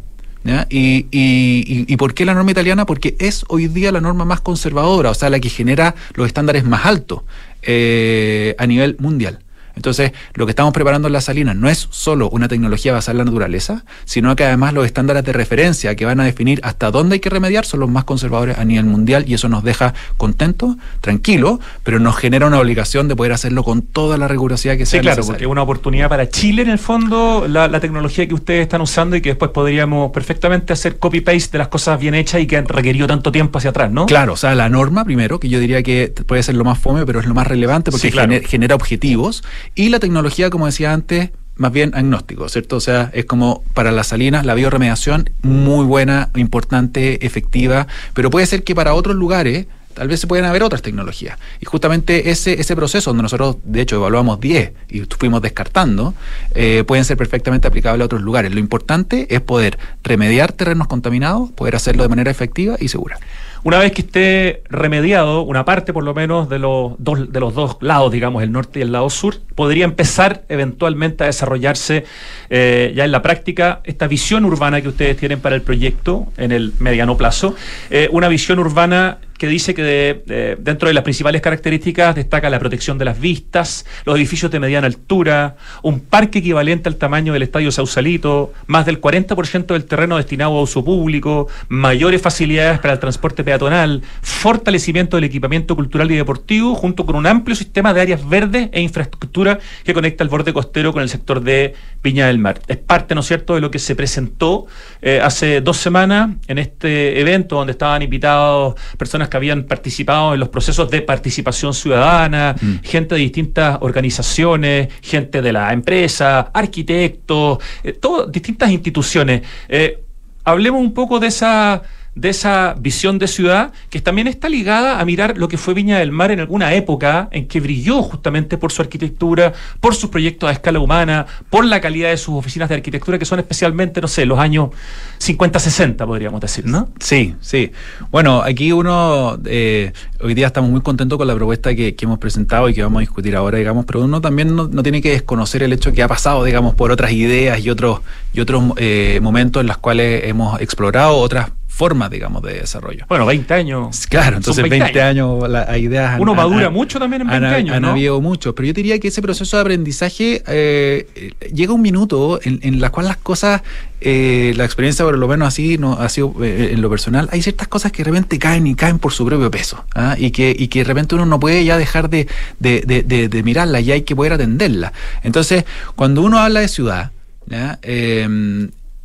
S1: Y, por qué la norma italiana? Porque es hoy día la norma más conservadora, o sea, la que genera los estándares más altos eh, a nivel mundial. Entonces, lo que estamos preparando en la salina no es solo una tecnología basada en la naturaleza, sino que además los estándares de referencia que van a definir hasta dónde hay que remediar son los más conservadores a nivel mundial y eso nos deja contentos, tranquilos, pero nos genera una obligación de poder hacerlo con toda la rigurosidad que sea.
S2: Sí, claro, porque es una oportunidad para Chile en el fondo, la, tecnología que ustedes están usando y que después podríamos perfectamente hacer copy-paste de las cosas bien hechas y que han requerido tanto tiempo hacia atrás, ¿no?
S1: Claro, o sea, la norma primero, que yo diría que puede ser lo más fome, pero es lo más relevante porque genera objetivos y la tecnología, como decía antes, más bien agnóstico, ¿cierto? O sea, es como para las salinas, la bioremediación, muy buena, importante, efectiva, pero puede ser que para otros lugares tal vez se pueden haber otras tecnologías. Y justamente ese, ese proceso, donde nosotros, de hecho, evaluamos 10 y fuimos descartando, eh, pueden ser perfectamente aplicables a otros lugares. Lo importante es poder remediar terrenos contaminados, poder hacerlo de manera efectiva y segura.
S2: Una vez que esté remediado, una parte por lo menos de los dos, de los dos lados, digamos, el norte y el lado sur, podría empezar eventualmente a desarrollarse eh, ya en la práctica esta visión urbana que ustedes tienen para el proyecto en el mediano plazo. Eh, una visión urbana que dice que dentro de las principales características destaca la protección de las vistas, los edificios de mediana altura, un parque equivalente al tamaño del Estadio Sausalito, más del 40% del terreno destinado a uso público, mayores facilidades para el transporte peatonal, fortalecimiento del equipamiento cultural y deportivo, junto con un amplio sistema de áreas verdes e infraestructura que conecta el borde costero con el sector de Piña del Mar. Es parte, ¿no es cierto?, de lo que se presentó eh, hace dos semanas en este evento donde estaban invitados personas que habían participado en los procesos de participación ciudadana, mm. gente de distintas organizaciones, gente de la empresa, arquitectos, eh, distintas instituciones. Eh, hablemos un poco de esa de esa visión de ciudad que también está ligada a mirar lo que fue Viña del Mar en alguna época en que brilló justamente por su arquitectura, por sus proyectos a escala humana, por la calidad de sus oficinas de arquitectura que son especialmente, no sé, los años 50, 60 podríamos decir, ¿no?
S1: Sí, sí. Bueno, aquí uno, eh, hoy día estamos muy contentos con la propuesta que, hemos presentado y que vamos a discutir ahora, digamos, pero uno también no, tiene que desconocer el hecho que ha pasado, digamos, por otras ideas y otros, y otros eh, momentos en los cuales hemos explorado otras formas, digamos, de desarrollo.
S2: Bueno, 20 años.
S1: Claro, entonces 20, años, las ideas...
S2: Uno madura mucho también en 20 años,
S1: Han habido mucho, pero yo diría que ese proceso de aprendizaje eh, llega un minuto en, en la cual las cosas, eh, la experiencia por lo menos así no ha sido eh, en lo personal, hay ciertas cosas que de repente caen y caen por su propio peso, ¿ah? y, que, y que de repente uno no puede ya dejar de, de, de, de mirarlas, ya hay que poder atenderlas. Entonces, cuando uno habla de ciudad, ¿ya?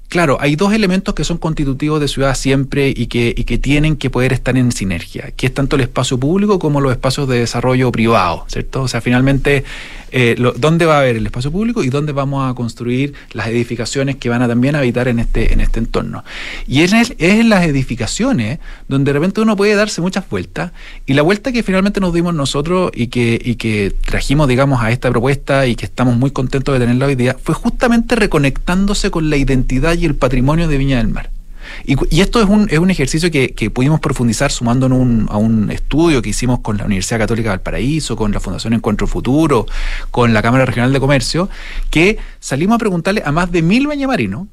S1: Claro, hay dos elementos que son constitutivos de ciudad siempre y que, y que tienen que poder estar en sinergia, que es tanto el espacio público como los espacios de desarrollo privado, ¿cierto? O sea, finalmente eh, dónde va a haber el espacio público y dónde vamos a construir las edificaciones que van a también habitar en este, en este entorno. Y es, es en las edificaciones donde de repente uno puede darse muchas vueltas y la vuelta que finalmente nos dimos nosotros y que, y que trajimos, digamos, a esta propuesta y que estamos muy contentos de tenerla hoy día fue justamente reconectándose con la identidad y el patrimonio de Viña del Mar. Y, esto es un, es un ejercicio que, pudimos profundizar sumando a un estudio que hicimos con la Universidad Católica del Paraíso, con la Fundación Encuentro Futuro, con la Cámara Regional de Comercio, que salimos a preguntarle a más de mil bañamarinos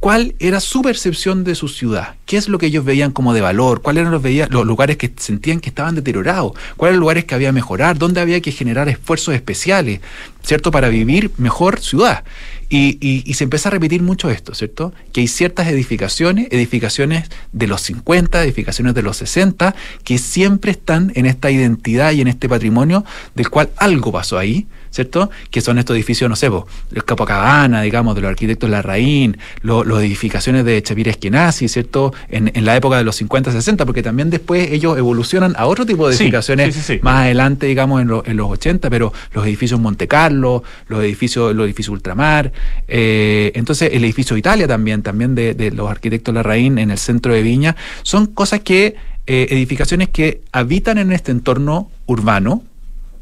S1: cuál era su percepción de su ciudad, qué es lo que ellos veían como de valor, cuáles eran los, los lugares que sentían que estaban deteriorados, cuáles eran los lugares que había que mejorar, dónde había que generar esfuerzos especiales, ¿cierto? Para vivir mejor ciudad. Y, y, se empieza a repetir mucho esto, ¿cierto? Que hay ciertas edificaciones, edificaciones de los 50, edificaciones de los 60, que siempre están en esta identidad y en este patrimonio del cual algo pasó ahí, ¿cierto? Que son estos edificios, no sé, el Capocabana, digamos, de los arquitectos Larraín, las edificaciones de Chapir Eskenazi, ¿cierto? En, en, la época de los 50, 60, porque también después ellos evolucionan a otro tipo de edificaciones más adelante, digamos, en, en, los 80, pero los edificios Monte Carlo, los edificios, los edificios Ultramar, eh, entonces el edificio Italia también, también de, de los arquitectos Larraín en el centro de Viña, son cosas que, eh, edificaciones que habitan en este entorno urbano,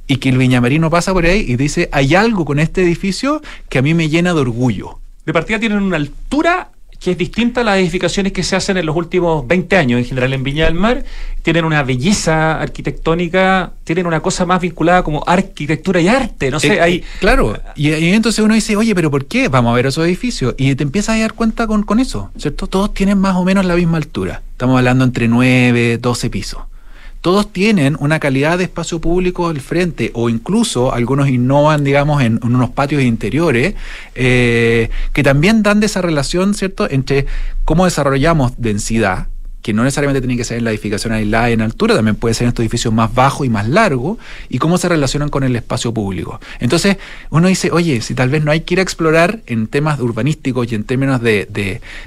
S1: y que el viñamarino pasa por ahí y dice, hay algo con este edificio que a mí me llena de orgullo.
S2: De partida tienen una altura que es distinta a las edificaciones que se hacen en los últimos 20 años, en general en Viña del Mar, tienen una belleza arquitectónica, tienen una cosa más vinculada como arquitectura y arte, no sé, eh,
S1: ahí... Claro, y, entonces uno dice, oye, pero ¿por qué? Vamos a ver esos edificios, y te empiezas a dar cuenta con, con eso, ¿cierto? Todos tienen más o menos la misma altura, estamos hablando entre 9, 12 pisos todos tienen una calidad de espacio público al frente o incluso algunos innovan, digamos, en, unos patios interiores eh, que también dan de esa relación, ¿cierto?, entre cómo desarrollamos densidad, que no necesariamente tiene que ser en la edificación aislada y en altura, también puede ser en estos edificios más bajos y más largos, y cómo se relacionan con el espacio público. Entonces, uno dice, oye, si tal vez no hay que ir a explorar en temas urbanísticos y en términos de,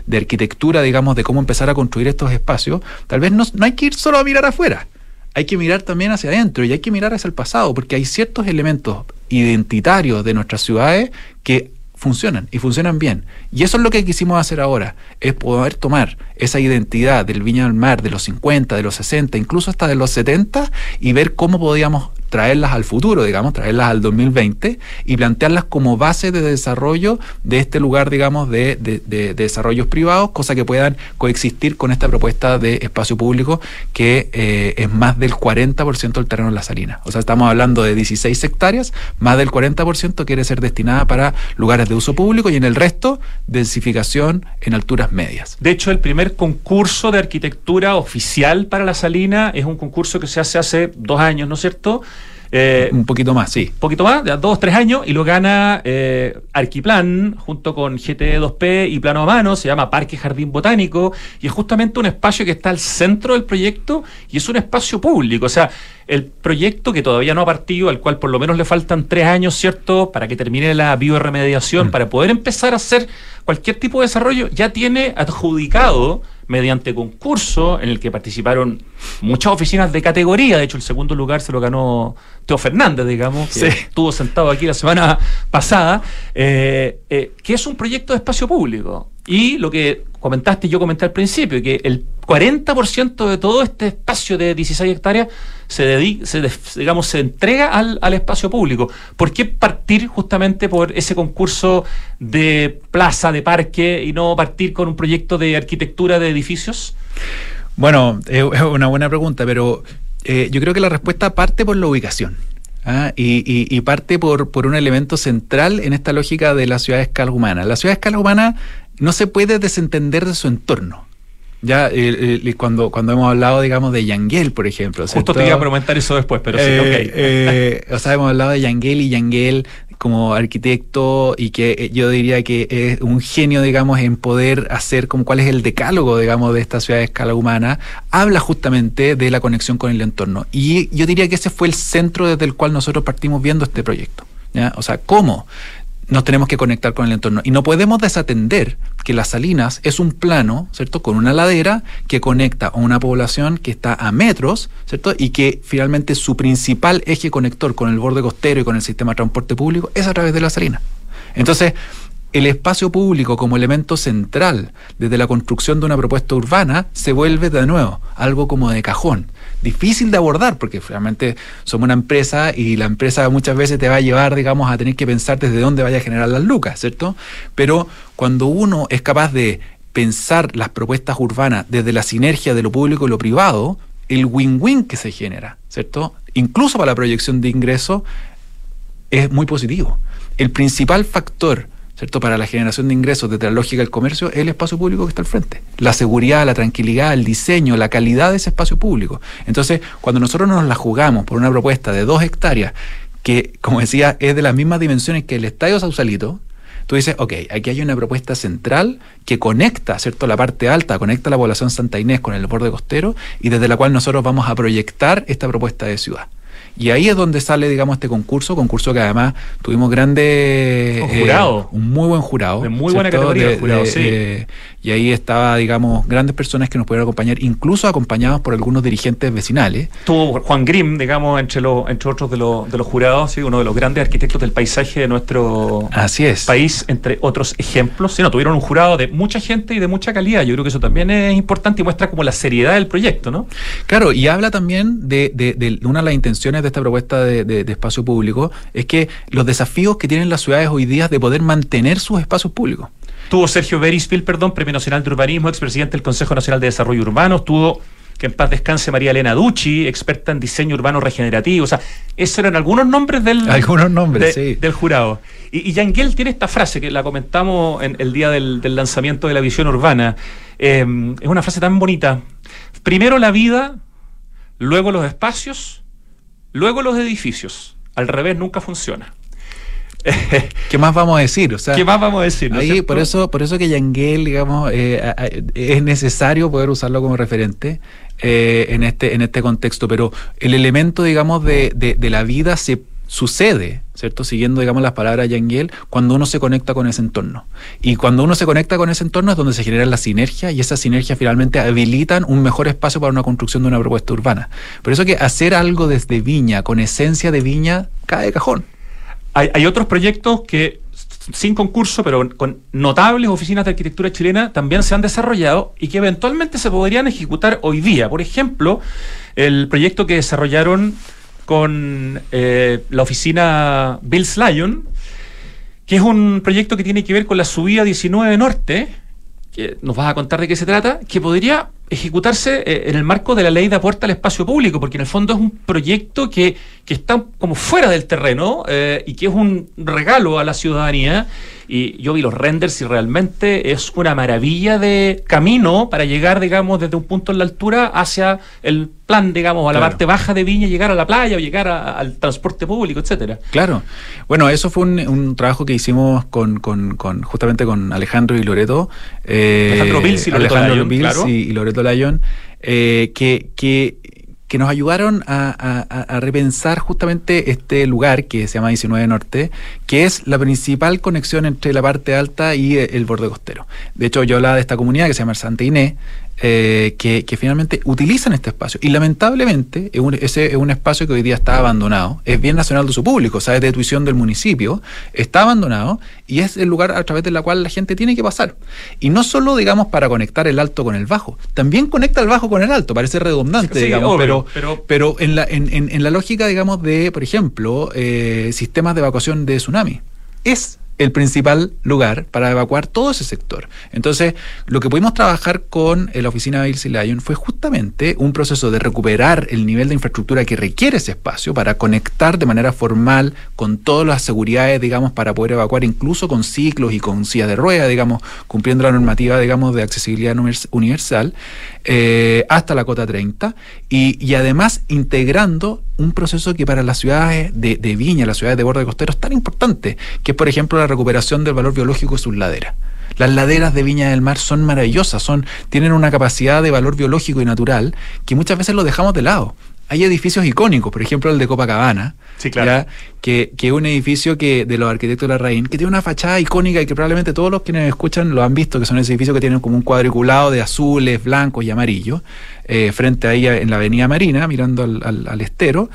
S1: de, arquitectura, digamos, de cómo empezar a construir estos espacios, tal vez no hay que ir solo a mirar afuera hay que mirar también hacia adentro y hay que mirar hacia el pasado, porque hay ciertos elementos identitarios de nuestras ciudades que funcionan y funcionan bien. Y eso es lo que quisimos hacer ahora, es poder tomar esa identidad del Viña del Mar de los 50, de los 60, incluso hasta de los 70 y ver cómo podíamos traerlas al futuro, digamos, traerlas al 2020 y plantearlas como base de desarrollo de este lugar, digamos, de, de, desarrollos privados, cosa que puedan coexistir con esta propuesta de espacio público que eh, es más del 40% del terreno de la salina. O sea, estamos hablando de 16 hectáreas, más del 40% quiere ser destinada para lugares de uso público y en el resto, densificación en alturas medias.
S2: De hecho, el primer concurso de arquitectura oficial para la salina es un concurso que se hace hace dos años, ¿no es cierto?
S1: Eh, un poquito más, sí.
S2: Un poquito más, de dos, tres años, y lo gana eh, Arquiplan junto con GT2P y Plano a Mano, se llama Parque Jardín Botánico, y es justamente un espacio que está al centro del proyecto y es un espacio público. O sea, el proyecto que todavía no ha partido, al cual por lo menos le faltan tres años, ¿cierto?, para que termine la bioremediación, mm. para poder empezar a hacer cualquier tipo de desarrollo, ya tiene adjudicado mediante concurso en el que participaron muchas oficinas de categoría. De hecho, el segundo lugar se lo ganó Teo Fernández, digamos, que estuvo sentado aquí la semana pasada, eh, eh, que es un proyecto de espacio público. Y lo que comentaste yo comenté al principio, que el 40% de todo este espacio de 16 hectáreas se, dedica, digamos, se entrega al, al, espacio público. ¿Por qué partir justamente por ese concurso de plaza, de parque, y no partir con un proyecto de arquitectura de edificios?
S1: Bueno, es una buena pregunta, pero eh, yo creo que la respuesta parte por la ubicación. ¿ah? Y, parte por, por un elemento central en esta lógica de la ciudad de escala humana. La ciudad de escala humana no se puede desentender de su entorno. Ya cuando, cuando hemos hablado, digamos, de Yangel, por ejemplo.
S2: Justo te iba a comentar eso después, pero sí,
S1: eh, ok. Eh, o sea, hemos hablado de Yangel y Yangel como arquitecto y que eh, yo diría que es un genio, digamos, en poder hacer como cuál es el decálogo, digamos, de esta ciudad de escala humana, habla justamente de la conexión con el entorno. Y yo diría que ese fue el centro desde el cual nosotros partimos viendo este proyecto. ¿ya? O sea, ¿cómo? Nos tenemos que conectar con el entorno. Y no podemos desatender que las salinas es un plano, ¿cierto? Con una ladera que conecta a una población que está a metros, ¿cierto? Y que finalmente su principal eje conector con el borde costero y con el sistema de transporte público es a través de la salina. Entonces, el espacio público como elemento central desde la construcción de una propuesta urbana se vuelve de nuevo algo como de cajón difícil de abordar, porque realmente somos una empresa y la empresa muchas veces te va a llevar, digamos, a tener que pensar desde dónde vaya a generar las lucas, ¿cierto? Pero cuando uno es capaz de pensar las propuestas urbanas desde la sinergia de lo público y lo privado, el win-win que se genera, ¿cierto? Incluso para la proyección de ingresos, es muy positivo. El principal factor ¿cierto? Para la generación de ingresos desde la lógica del comercio, el espacio público que está al frente. La seguridad, la tranquilidad, el diseño, la calidad de ese espacio público. Entonces, cuando nosotros nos la jugamos por una propuesta de dos hectáreas, que, como decía, es de las mismas dimensiones que el Estadio Sausalito, tú dices, ok, aquí hay una propuesta central que conecta, ¿cierto? La parte alta, conecta la población Santa Inés con el borde costero y desde la cual nosotros vamos a proyectar esta propuesta de ciudad. Y ahí es donde sale, digamos, este concurso, concurso que además tuvimos grandes...
S2: Un jurado.
S1: Eh, un muy buen jurado.
S2: De muy buena categoría de, jurado, sí.
S1: Y ahí estaba, digamos, grandes personas que nos pudieron acompañar, incluso acompañados por algunos dirigentes vecinales.
S2: Tuvo Juan Grimm, digamos, entre, los entre otros de, los de los jurados, ¿sí? uno de los grandes arquitectos del paisaje de nuestro
S1: Así es.
S2: país, entre otros ejemplos. Sí, no, tuvieron un jurado de mucha gente y de mucha calidad. Yo creo que eso también es importante y muestra como la seriedad del proyecto, ¿no?
S1: Claro, y habla también de, de, de una de las intenciones de esta propuesta de, espacio público, es que los desafíos que tienen las ciudades hoy día de poder mantener sus espacios públicos.
S2: Tuvo Sergio Berisfield, perdón, Premio Nacional de Urbanismo, expresidente del Consejo Nacional de Desarrollo Urbano, tuvo que en paz descanse María Elena Ducci, experta en diseño urbano regenerativo. O sea, esos eran algunos nombres del,
S1: algunos nombres,
S2: del jurado. Y, y Yangel tiene esta frase que la comentamos en el día del, lanzamiento de la visión urbana. Eh, es una frase tan bonita. Primero la vida, luego los espacios, luego los edificios. Al revés nunca funciona.
S1: ¿Qué más vamos a decir? O
S2: sea, ¿Qué más vamos a decir?
S1: ahí, por eso, por eso que Yangel, digamos, eh, es necesario poder usarlo como referente eh, en este, en este contexto. Pero el elemento, digamos, de, de, la vida se sucede, ¿cierto? Siguiendo, digamos, las palabras de Yangel, cuando uno se conecta con ese entorno. Y cuando uno se conecta con ese entorno es donde se genera la sinergia y esas sinergias finalmente habilitan un mejor espacio para una construcción de una propuesta urbana. Por eso que hacer algo desde Viña, con esencia de Viña, cae de cajón.
S2: Hay, otros proyectos que sin concurso, pero con notables oficinas de arquitectura chilena, también se han desarrollado y que eventualmente se podrían ejecutar hoy día. Por ejemplo, el proyecto que desarrollaron con eh, la oficina Bills Lion, que es un proyecto que tiene que ver con la subida 19 Norte, que nos vas a contar de qué se trata, que podría ejecutarse eh, en el marco de la ley de aporte al espacio público, porque en el fondo es un proyecto que, que está como fuera del terreno eh, y que es un regalo a la ciudadanía y yo vi los renders y realmente es una maravilla de camino para llegar, digamos, desde un punto en la altura hacia el plan, digamos, a la parte baja de Viña, llegar a la playa o llegar al transporte público, etcétera.
S1: Claro. Bueno, eso fue un, trabajo que hicimos con, con, con, justamente con Alejandro y Loreto.
S2: Eh, Alejandro Bills y Loreto Lyon,
S1: y, Loreto Lyon, eh, que, que que nos ayudaron a, repensar justamente este lugar que se llama 19 Norte, que es la principal conexión entre la parte alta y el borde costero. De hecho, yo hablaba de esta comunidad que se llama Santa Inés, eh, que, finalmente utilizan este espacio. Y lamentablemente, ese es un espacio que hoy día está abandonado, es bien nacional de su público, ¿sabes? De tuición del municipio, está abandonado y es el lugar a través del cual la gente tiene que pasar. Y no solo, digamos, para conectar el alto con el bajo, también conecta el bajo con el alto, parece redundante, digamos, pero, pero, en, la, en, en, la lógica, digamos, de, por ejemplo, eh, sistemas de evacuación de tsunami. Es el principal lugar para evacuar todo ese sector. Entonces, lo que pudimos trabajar con la oficina de Ilse Lyon fue justamente un proceso de recuperar el nivel de infraestructura que requiere ese espacio para conectar de manera formal con todas las seguridades, digamos, para poder evacuar incluso con ciclos y con sillas de rueda, digamos, cumpliendo la normativa, digamos, de accesibilidad universal, eh, hasta la cota 30, y, y además integrando un proceso que para las ciudades de, Viña, las ciudades de borde costero, es tan importante, que es, por ejemplo, la recuperación del valor biológico de sus laderas. Las laderas de Viña del Mar son maravillosas, son, tienen una capacidad de valor biológico y natural que muchas veces lo dejamos de lado. Hay edificios icónicos, por ejemplo el de Copacabana,
S2: sí, claro.
S1: Que, que es un edificio que de los arquitectos de la Raín, que tiene una fachada icónica y que probablemente todos los que nos escuchan lo han visto, que son esos edificios que tienen como un cuadriculado de azules, blancos y amarillos, eh, frente ahí en la avenida Marina, mirando al, al estero,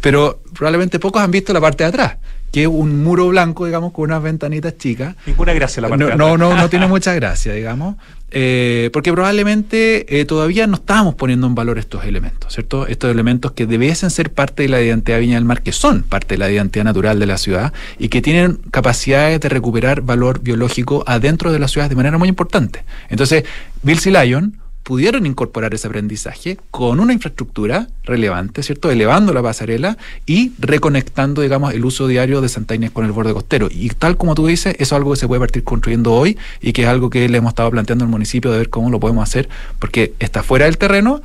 S1: pero probablemente pocos han visto la parte de atrás que es un muro blanco, digamos, con unas ventanitas chicas.
S2: Ninguna gracia la parte
S1: no, no, no, no tiene mucha gracia, digamos. Eh, porque probablemente eh, todavía no estábamos poniendo en valor estos elementos, ¿cierto? Estos elementos que debiesen ser parte de la identidad Viña del Mar, que son parte de la identidad natural de la ciudad y que tienen capacidades de recuperar valor biológico adentro de las ciudades de manera muy importante. Entonces, Bill C. Lyon pudieron incorporar ese aprendizaje con una infraestructura relevante, ¿cierto? Elevando la pasarela y reconectando, digamos, el uso diario de Santa Inés con el borde costero. Y tal como tú dices, eso es algo que se puede partir construyendo hoy y que es algo que le hemos estado planteando al municipio de ver cómo lo podemos hacer, porque está fuera del terreno,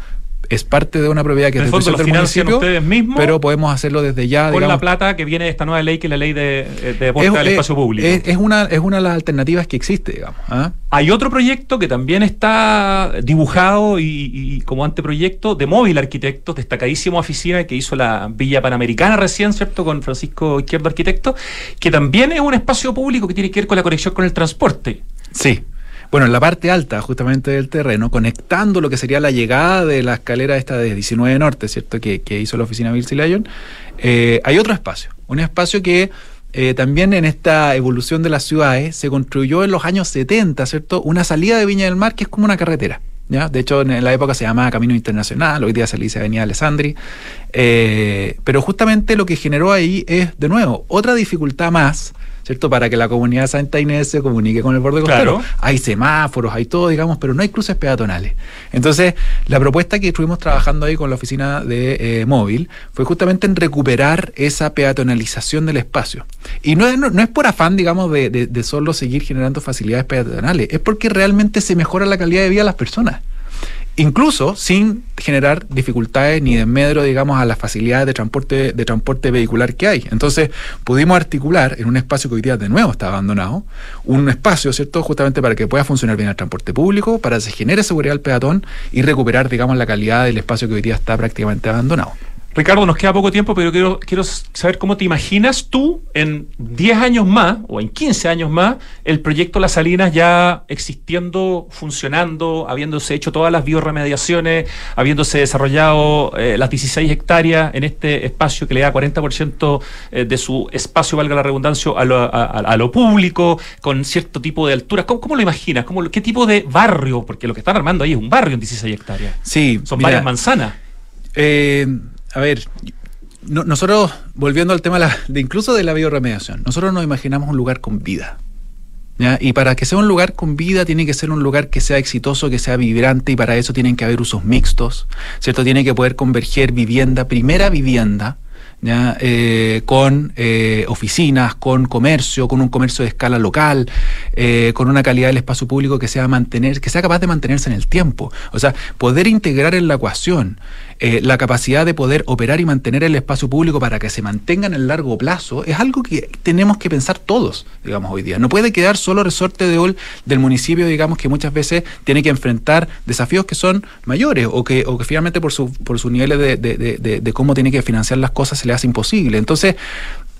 S1: es parte de una propiedad que
S2: es del municipio, ustedes mismos,
S1: pero podemos hacerlo desde ya.
S2: Con la plata que viene de esta nueva ley, que es la ley de, de del espacio público.
S1: Es, una, es una de las alternativas que existe, digamos. ¿ah?
S2: Hay otro proyecto que también está dibujado y, como anteproyecto de Móvil Arquitectos, destacadísima oficina que hizo la Villa Panamericana recién, ¿cierto? Con Francisco Izquierdo Arquitecto, que también es un espacio público que tiene que ver con la conexión con el transporte.
S1: Sí, bueno, en la parte alta justamente del terreno, conectando lo que sería la llegada de la escalera esta de 19 Norte, ¿cierto? Que, hizo la oficina Bill Lyon, eh, hay otro espacio, un espacio que eh, también en esta evolución de las ciudades se construyó en los años 70, ¿cierto? Una salida de Viña del Mar que es como una carretera. ¿Ya? De hecho, en la época se llamaba Camino Internacional, hoy día se le dice Avenida Alessandri. Eh, pero justamente lo que generó ahí es, de nuevo, otra dificultad más ¿cierto? Para que la comunidad Santa Inés se comunique con el borde costero. Hay semáforos, hay todo, digamos, pero no hay cruces peatonales. Entonces, la propuesta que estuvimos trabajando ahí con la oficina de eh, móvil fue justamente en recuperar esa peatonalización del espacio. Y no es, no, es por afán, digamos, de, de solo seguir generando facilidades peatonales, es porque realmente se mejora la calidad de vida de las personas incluso sin generar dificultades ni desmedro, digamos, a las facilidades de transporte, de transporte vehicular que hay. Entonces, pudimos articular en un espacio que hoy día de nuevo está abandonado, un espacio, ¿cierto?, justamente para que pueda funcionar bien el transporte público, para que se genere seguridad al peatón y recuperar, digamos, la calidad del espacio que hoy día está prácticamente abandonado.
S2: Ricardo, nos queda poco tiempo, pero quiero, quiero saber cómo te imaginas tú en 10 años más o en 15 años más el proyecto Las Salinas ya existiendo, funcionando, habiéndose hecho todas las bioremediaciones, habiéndose desarrollado eh, las 16 hectáreas en este espacio que le da 40% eh, de su espacio, valga la redundancia, a lo, a, lo público, con cierto tipo de altura. ¿Cómo, lo imaginas? ¿Cómo, ¿Qué tipo de barrio? Porque lo que están armando ahí es un barrio en 16 hectáreas.
S1: Sí.
S2: Son varias manzanas.
S1: Eh a ver, nosotros, volviendo al tema de, incluso de la bioremediación, nosotros nos imaginamos un lugar con vida. Y para que sea un lugar con vida tiene que ser un lugar que sea exitoso, que sea vibrante y para eso tienen que haber usos mixtos, ¿cierto? Tiene que poder converger vivienda, primera vivienda, ¿ya? Eh, con eh, oficinas, con comercio, con un comercio de escala local, eh, con una calidad del espacio público que sea mantener, que sea capaz de mantenerse en el tiempo. O sea, poder integrar en la ecuación eh, la capacidad de poder operar y mantener el espacio público para que se mantenga en el largo plazo es algo que tenemos que pensar todos, digamos, hoy día. No puede quedar solo resorte de del municipio, digamos, que muchas veces tiene que enfrentar desafíos que son mayores o que, o que finalmente por, su, por sus niveles de, de, de, cómo tiene que financiar las cosas se le hace imposible. Entonces,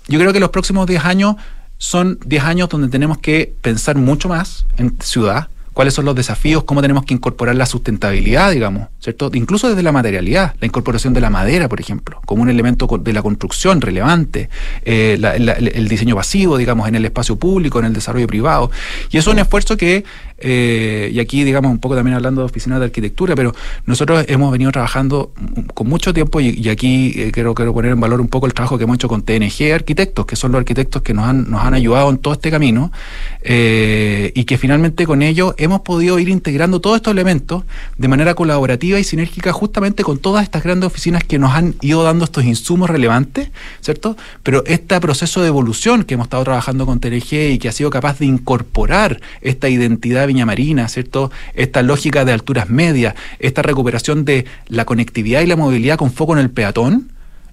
S1: yo creo que los próximos 10 años son 10 años donde tenemos que pensar mucho más en ciudad, cuáles son los desafíos, cómo tenemos que incorporar la sustentabilidad, digamos, ¿cierto? Incluso desde la materialidad, la incorporación de la madera, por ejemplo, como un elemento de la construcción relevante, eh, el diseño pasivo, digamos, en el espacio público, en el desarrollo privado. Y es un esfuerzo que eh, y aquí, digamos, un poco también hablando de oficinas de arquitectura, pero nosotros hemos venido trabajando con mucho tiempo y, aquí eh, quiero, quiero poner en valor un poco el trabajo que hemos hecho con TNG Arquitectos, que son los arquitectos que nos han, nos han ayudado en todo este camino eh, y que finalmente con ellos hemos podido ir integrando todos estos elementos de manera colaborativa y sinérgica justamente con todas estas grandes oficinas que nos han ido dando estos insumos relevantes, ¿cierto? Pero este proceso de evolución que hemos estado trabajando con TNG y que ha sido capaz de incorporar esta identidad Viña Marina, ¿cierto? Esta lógica de alturas medias, esta recuperación de la conectividad y la movilidad con foco en el peatón,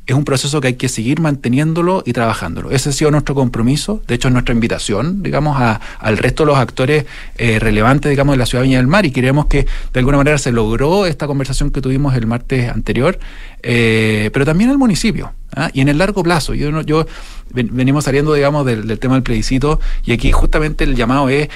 S1: es un proceso que hay que seguir manteniéndolo y trabajándolo. Ese ha sido nuestro compromiso, de hecho es nuestra invitación, digamos, a, al resto de los actores eh, relevantes, digamos, de la ciudad de Viña del Mar y queremos que de alguna manera se logró esta conversación que tuvimos el martes anterior, eh, pero también al municipio. ¿Ah? Y en el largo plazo, yo, yo venimos saliendo, digamos, del, tema del plebiscito y aquí justamente el llamado es,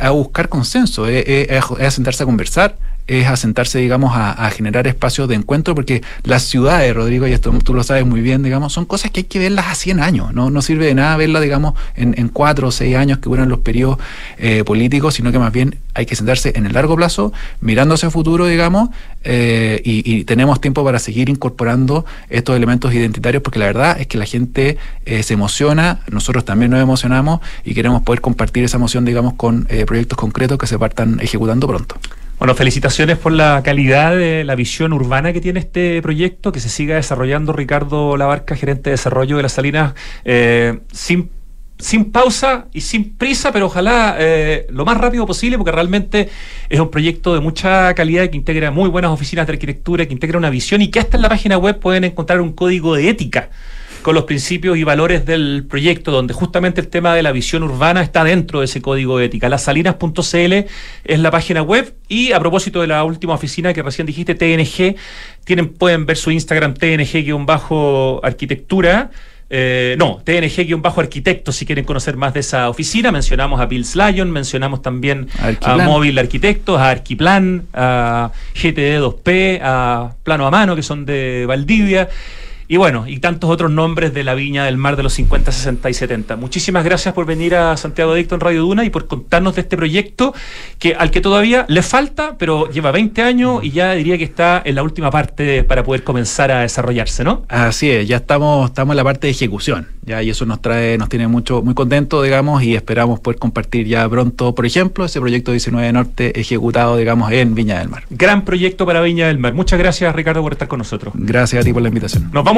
S1: a buscar consenso, es, es a sentarse a conversar, es asentarse, digamos, a, generar espacios de encuentro, porque las ciudades, Rodrigo, y esto tú lo sabes muy bien, digamos, son cosas que hay que verlas a 100 años, no, no sirve de nada verlas, digamos, en, en 4 o 6 años que duran los periodos eh, políticos, sino que más bien hay que sentarse en el largo plazo, mirando hacia el futuro, digamos, eh, y, tenemos tiempo para seguir incorporando estos elementos identitarios, porque la verdad es que la gente eh, se emociona, nosotros también nos emocionamos y queremos poder compartir esa emoción, digamos, con proyectos concretos que se partan ejecutando pronto.
S2: Bueno, felicitaciones por la calidad de la visión urbana que tiene este proyecto, que se siga desarrollando. Ricardo Labarca, gerente de desarrollo de las Salinas, eh, sin, sin pausa y sin prisa, pero ojalá eh, lo más rápido posible, porque realmente es un proyecto de mucha calidad que integra muy buenas oficinas de arquitectura, que integra una visión y que hasta en la página web pueden encontrar un código de ética con los principios y valores del proyecto, donde justamente el tema de la visión urbana está dentro de ese código de ética. Lasalinas.cl es la página web y a propósito de la última oficina que recién dijiste, TNG, tienen, pueden ver su Instagram TNG-arquitectura. Eh, no, TNG-arquitecto si quieren conocer más de esa oficina. Mencionamos a Bills Lion, mencionamos también a Móvil Arquitectos, a Arquiplan, a GTD2P, a Plano a Mano, que son de Valdivia. Y bueno, y tantos otros nombres de la Viña del Mar de los 50, 60 y 70. Muchísimas gracias por venir a Santiago Adicto en Radio Duna y por contarnos de este proyecto que al que todavía le falta, pero lleva 20 años y ya diría que está en la última parte para poder comenzar a desarrollarse, ¿no?
S1: Así es, ya estamos, estamos en la parte de ejecución, ya, y eso nos trae, nos tiene mucho, muy contento, digamos, y esperamos poder compartir ya pronto, por ejemplo, ese proyecto 19 Norte ejecutado, digamos, en Viña del Mar.
S2: Gran proyecto para Viña del Mar. Muchas gracias, Ricardo, por estar con nosotros.
S1: Gracias a ti por la invitación.
S2: Nos vamos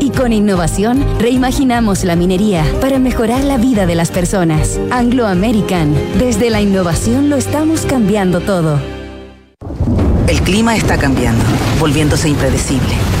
S3: Con innovación reimaginamos la minería para mejorar la vida de las personas. Anglo American. Desde la innovación lo estamos cambiando todo.
S4: El clima está cambiando, volviéndose impredecible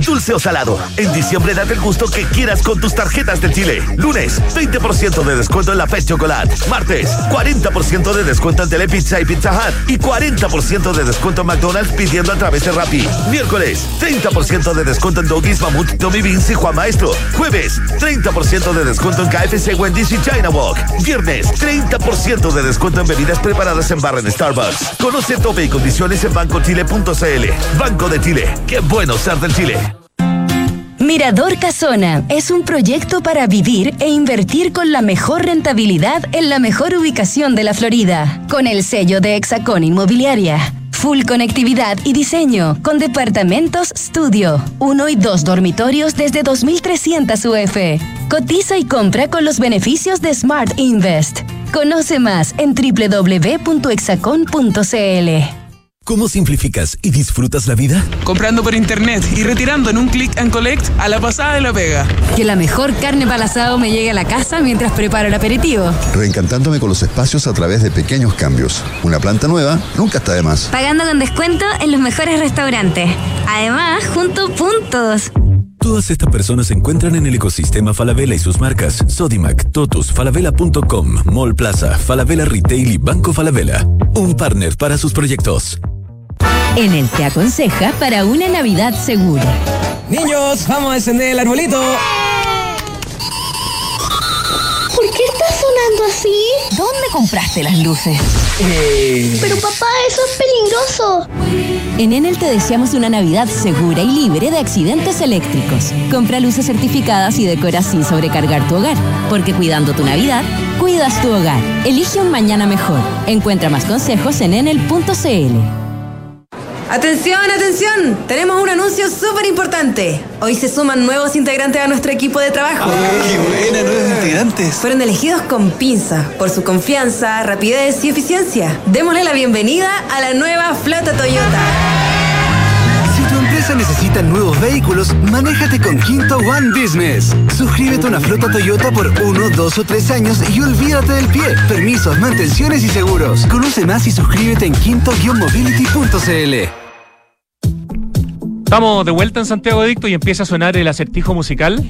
S5: Dulce o salado. En diciembre date el gusto que quieras con tus tarjetas del Chile. Lunes, 20% de descuento en la Pet Chocolate. Martes, 40% de descuento en Telepizza y Pizza Hut. Y 40% de descuento en McDonald's pidiendo a través de Rappi. Miércoles, 30% de descuento en Doggies, Mamut, Tommy Beans y Juan Maestro. Jueves, 30% de descuento en KFC, Wendy's y China Walk. Viernes, 30% de descuento en bebidas preparadas en barra en Starbucks. Conoce tope y condiciones en bancochile.cl. Banco de Chile. Qué bueno ser del Chile.
S3: Mirador Casona es un proyecto para vivir e invertir con la mejor rentabilidad en la mejor ubicación de la Florida, con el sello de Hexacón Inmobiliaria. Full conectividad y diseño, con departamentos studio, uno y dos dormitorios desde 2.300 UF. Cotiza y compra con los beneficios de Smart Invest. Conoce más en www.exacon.cl.
S6: ¿Cómo simplificas y disfrutas la vida?
S7: Comprando por internet y retirando en un click and collect a la pasada de la pega.
S3: Que la mejor carne para asado me llegue a la casa mientras preparo el aperitivo.
S8: Reencantándome con los espacios a través de pequeños cambios. Una planta nueva nunca está de más.
S9: Pagando con descuento en los mejores restaurantes. Además, junto puntos.
S6: Todas estas personas se encuentran en el ecosistema Falabella y sus marcas Sodimac, Totus, Falabella.com, Mall Plaza, Falabella Retail y Banco Falabella. Un partner para sus proyectos.
S3: Enel te aconseja para una Navidad segura.
S7: Niños, vamos a encender el arbolito.
S9: ¿Por qué está sonando así?
S3: ¿Dónde compraste las luces?
S7: Eh,
S9: Pero papá, eso es peligroso.
S3: En Enel te deseamos una Navidad segura y libre de accidentes eléctricos. Compra luces certificadas y decora sin sobrecargar tu hogar. Porque cuidando tu Navidad, cuidas tu hogar. Elige un mañana mejor. Encuentra más consejos en enel.cl.
S10: Atención, atención, tenemos un anuncio súper importante. Hoy se suman nuevos integrantes a nuestro equipo de trabajo.
S7: ¡Qué buena, nuevos integrantes!
S10: Fueron elegidos con pinza por su confianza, rapidez y eficiencia. Démosle la bienvenida a la nueva flota Toyota.
S11: Si tu empresa necesita nuevos vehículos, manéjate con Quinto One Business. Suscríbete a una flota Toyota por uno, dos o tres años y olvídate del pie. Permisos, mantenciones y seguros. Conoce más y suscríbete en quinto-mobility.cl.
S2: Estamos de vuelta en Santiago Adicto y empieza a sonar el acertijo musical.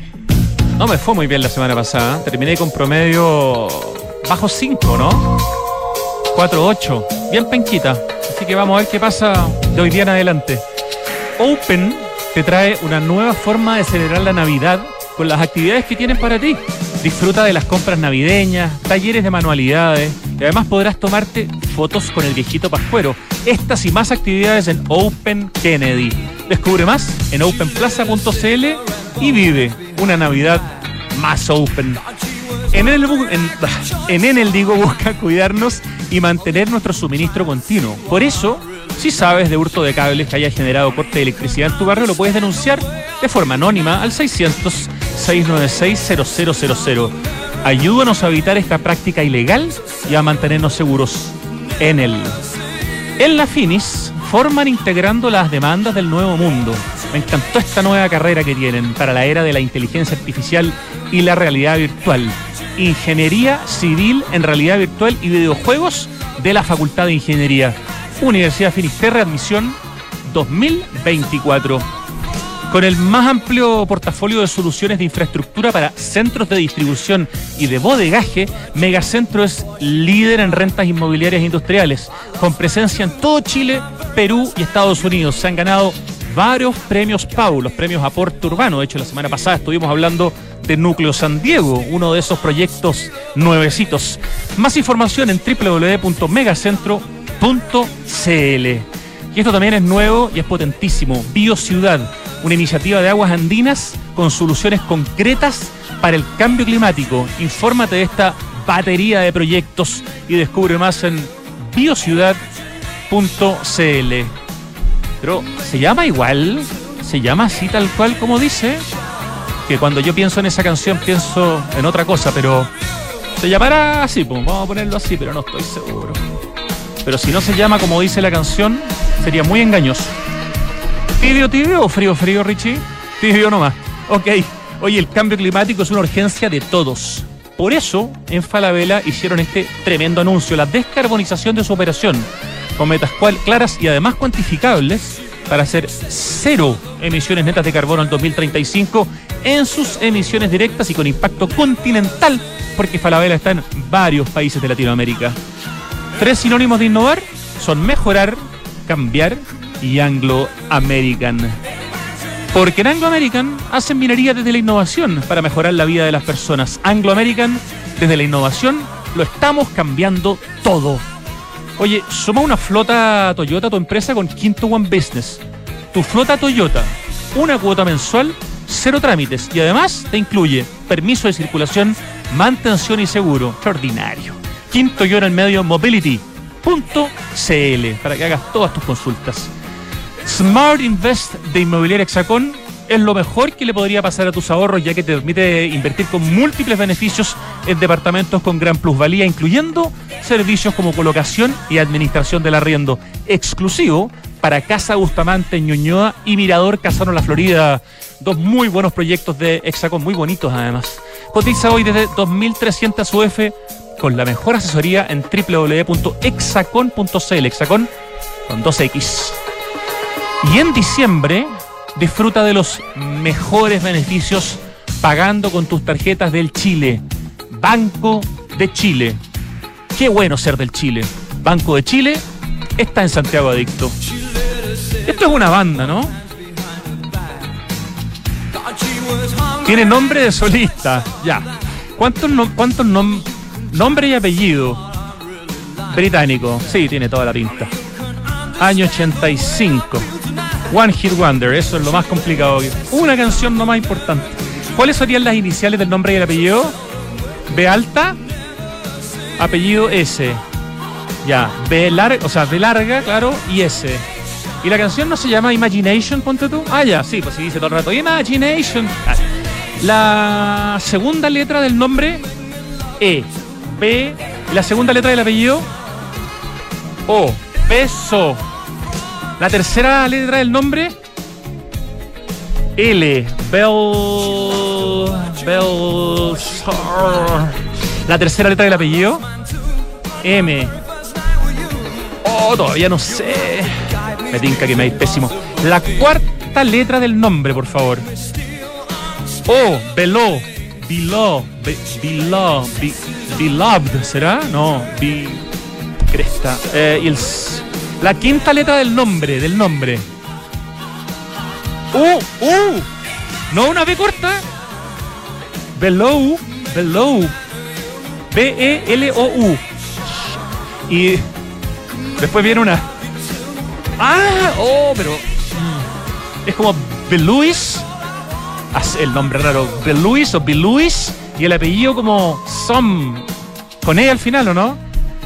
S2: No me fue muy bien la semana pasada. Terminé con promedio bajo 5, ¿no? 4-8. Bien penquita. Así que vamos a ver qué pasa de hoy día en adelante. Open te trae una nueva forma de celebrar la Navidad con las actividades que tienen para ti. Disfruta de las compras navideñas, talleres de manualidades y además podrás tomarte fotos con el viejito pascuero. Estas y más actividades en Open Kennedy. Descubre más en openplaza.cl y vive una Navidad más open. En el, en, Enel digo busca cuidarnos y mantener nuestro suministro continuo. Por eso, si sabes de hurto de cables que haya generado corte de electricidad en tu barrio, lo puedes denunciar de forma anónima al 600-696-0000. Ayúdanos a evitar esta práctica ilegal y a mantenernos seguros. Enel. En la Finis forman integrando las demandas del nuevo mundo. Me encantó esta nueva carrera que tienen para la era de la inteligencia artificial y la realidad virtual. Ingeniería Civil en Realidad Virtual y Videojuegos de la Facultad de Ingeniería. Universidad Finisterre, admisión 2024. Con el más amplio portafolio de soluciones de infraestructura para centros de distribución y de bodegaje, Megacentro es líder en rentas inmobiliarias industriales, con presencia en todo Chile, Perú y Estados Unidos. Se han ganado varios premios PAU, los premios Aporte Urbano. De hecho, la semana pasada estuvimos hablando de Núcleo San Diego, uno de esos proyectos nuevecitos. Más información en www.megacentro.cl. Y esto también es nuevo y es potentísimo. BioCiudad, una iniciativa de aguas andinas con soluciones concretas para el cambio climático. Infórmate de esta batería de proyectos y descubre más en biociudad.cl. Pero, ¿se llama igual? ¿Se llama así tal cual como dice? porque cuando yo pienso en esa canción pienso en otra cosa, pero se llamará así, pues vamos a ponerlo así, pero no estoy seguro. Pero si no se llama como dice la canción, sería muy engañoso. ¿Tibio, tibio o frío, frío, Richie? Tibio nomás. Ok. Oye, el cambio climático es una urgencia de todos. Por eso, en Falabella hicieron este tremendo anuncio, la descarbonización de su operación, con metas claras y además cuantificables para hacer cero emisiones netas de carbono en 2035 en sus emisiones directas y con impacto continental, porque Falabella está en varios países de Latinoamérica. Tres sinónimos de innovar son mejorar, cambiar y Anglo American. Porque en Anglo American hacen minería desde la innovación para mejorar la vida de las personas. Anglo American, desde la innovación, lo estamos cambiando todo. Oye, suma una flota Toyota a tu empresa con Quinto One Business. Tu flota Toyota, una cuota mensual, cero trámites y además te incluye permiso de circulación, mantención y seguro. Extraordinario. Quinto Toyota en medio Para que hagas todas tus consultas. Smart Invest de Inmobiliaria Hexacón es lo mejor que le podría pasar a tus ahorros, ya que te permite invertir con múltiples beneficios en departamentos con gran plusvalía, incluyendo servicios como colocación y administración del arriendo, exclusivo para Casa Bustamante Ñuñoa y Mirador Casano La Florida. Dos muy buenos proyectos de Hexacón, muy bonitos además. Cotiza hoy desde 2.300 UF con la mejor asesoría en www.hexacon.cl. Hexacón con 2X. Y en diciembre disfruta de los mejores beneficios pagando con tus tarjetas del Chile. Banco de Chile. Qué bueno ser del Chile. Banco de Chile está en Santiago Adicto. Esto es una banda, ¿no? Tiene nombre de solista. Ya. ¿Cuántos, cuántos nombre y apellido? Británico. Sí, tiene toda la pinta. Año 85. One Hit Wonder, eso es lo más complicado. Una canción no más importante. ¿Cuáles serían las iniciales del nombre y el apellido? B alta, apellido S. Ya, B larga, o sea, B larga, claro, y S. ¿Y la canción no se llama Imagination, ponte tú? Ah, ya, sí, pues sí dice todo el rato, Imagination. Ah. La segunda letra del nombre, E. B. La segunda letra del apellido, O. Peso. La tercera letra del nombre, L. Bell. Bell. La tercera letra del apellido, M. Oh, todavía no sé. Me tinca que me hay pésimo. La cuarta letra del nombre, por favor. O. Beló. Below. Below. Beloved. ¿Será? No. Be. Cresta. Eh, y el la quinta letra del nombre, del nombre. ¡Uh! ¡Uh! No una B corta. Below. Below. B-E-L-O-U. Y después viene una. ¡Ah! ¡Oh! Pero. Mm, es como Beluis. El nombre raro. Beluis o Beluis. Y el apellido como Som. Con E al final, ¿o no?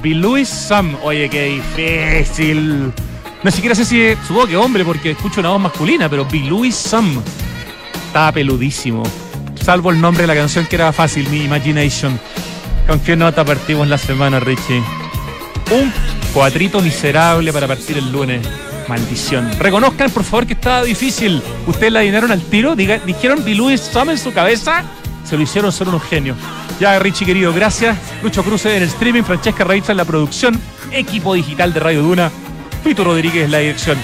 S2: Bill Lewis Sam. Oye, qué difícil. No siquiera sé si supongo que hombre porque escucho una voz masculina, pero Bill Lewis Sam. Estaba peludísimo. Salvo el nombre de la canción que era fácil, Mi Imagination. ¿Con qué nota partimos la semana, Richie? Un cuadrito miserable para partir el lunes. Maldición. Reconozcan, por favor, que estaba difícil. Ustedes la adivinaron al tiro. dijeron Bill Lewis Sam en su cabeza. Se lo hicieron, son unos genios. Ya, Richie querido, gracias. Lucho Cruz en el streaming, Francesca Raíza en la producción, equipo digital de Radio Duna, Pito Rodríguez en la dirección.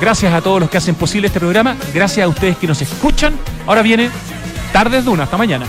S2: Gracias a todos los que hacen posible este programa, gracias a ustedes que nos escuchan. Ahora viene Tardes Duna, hasta mañana.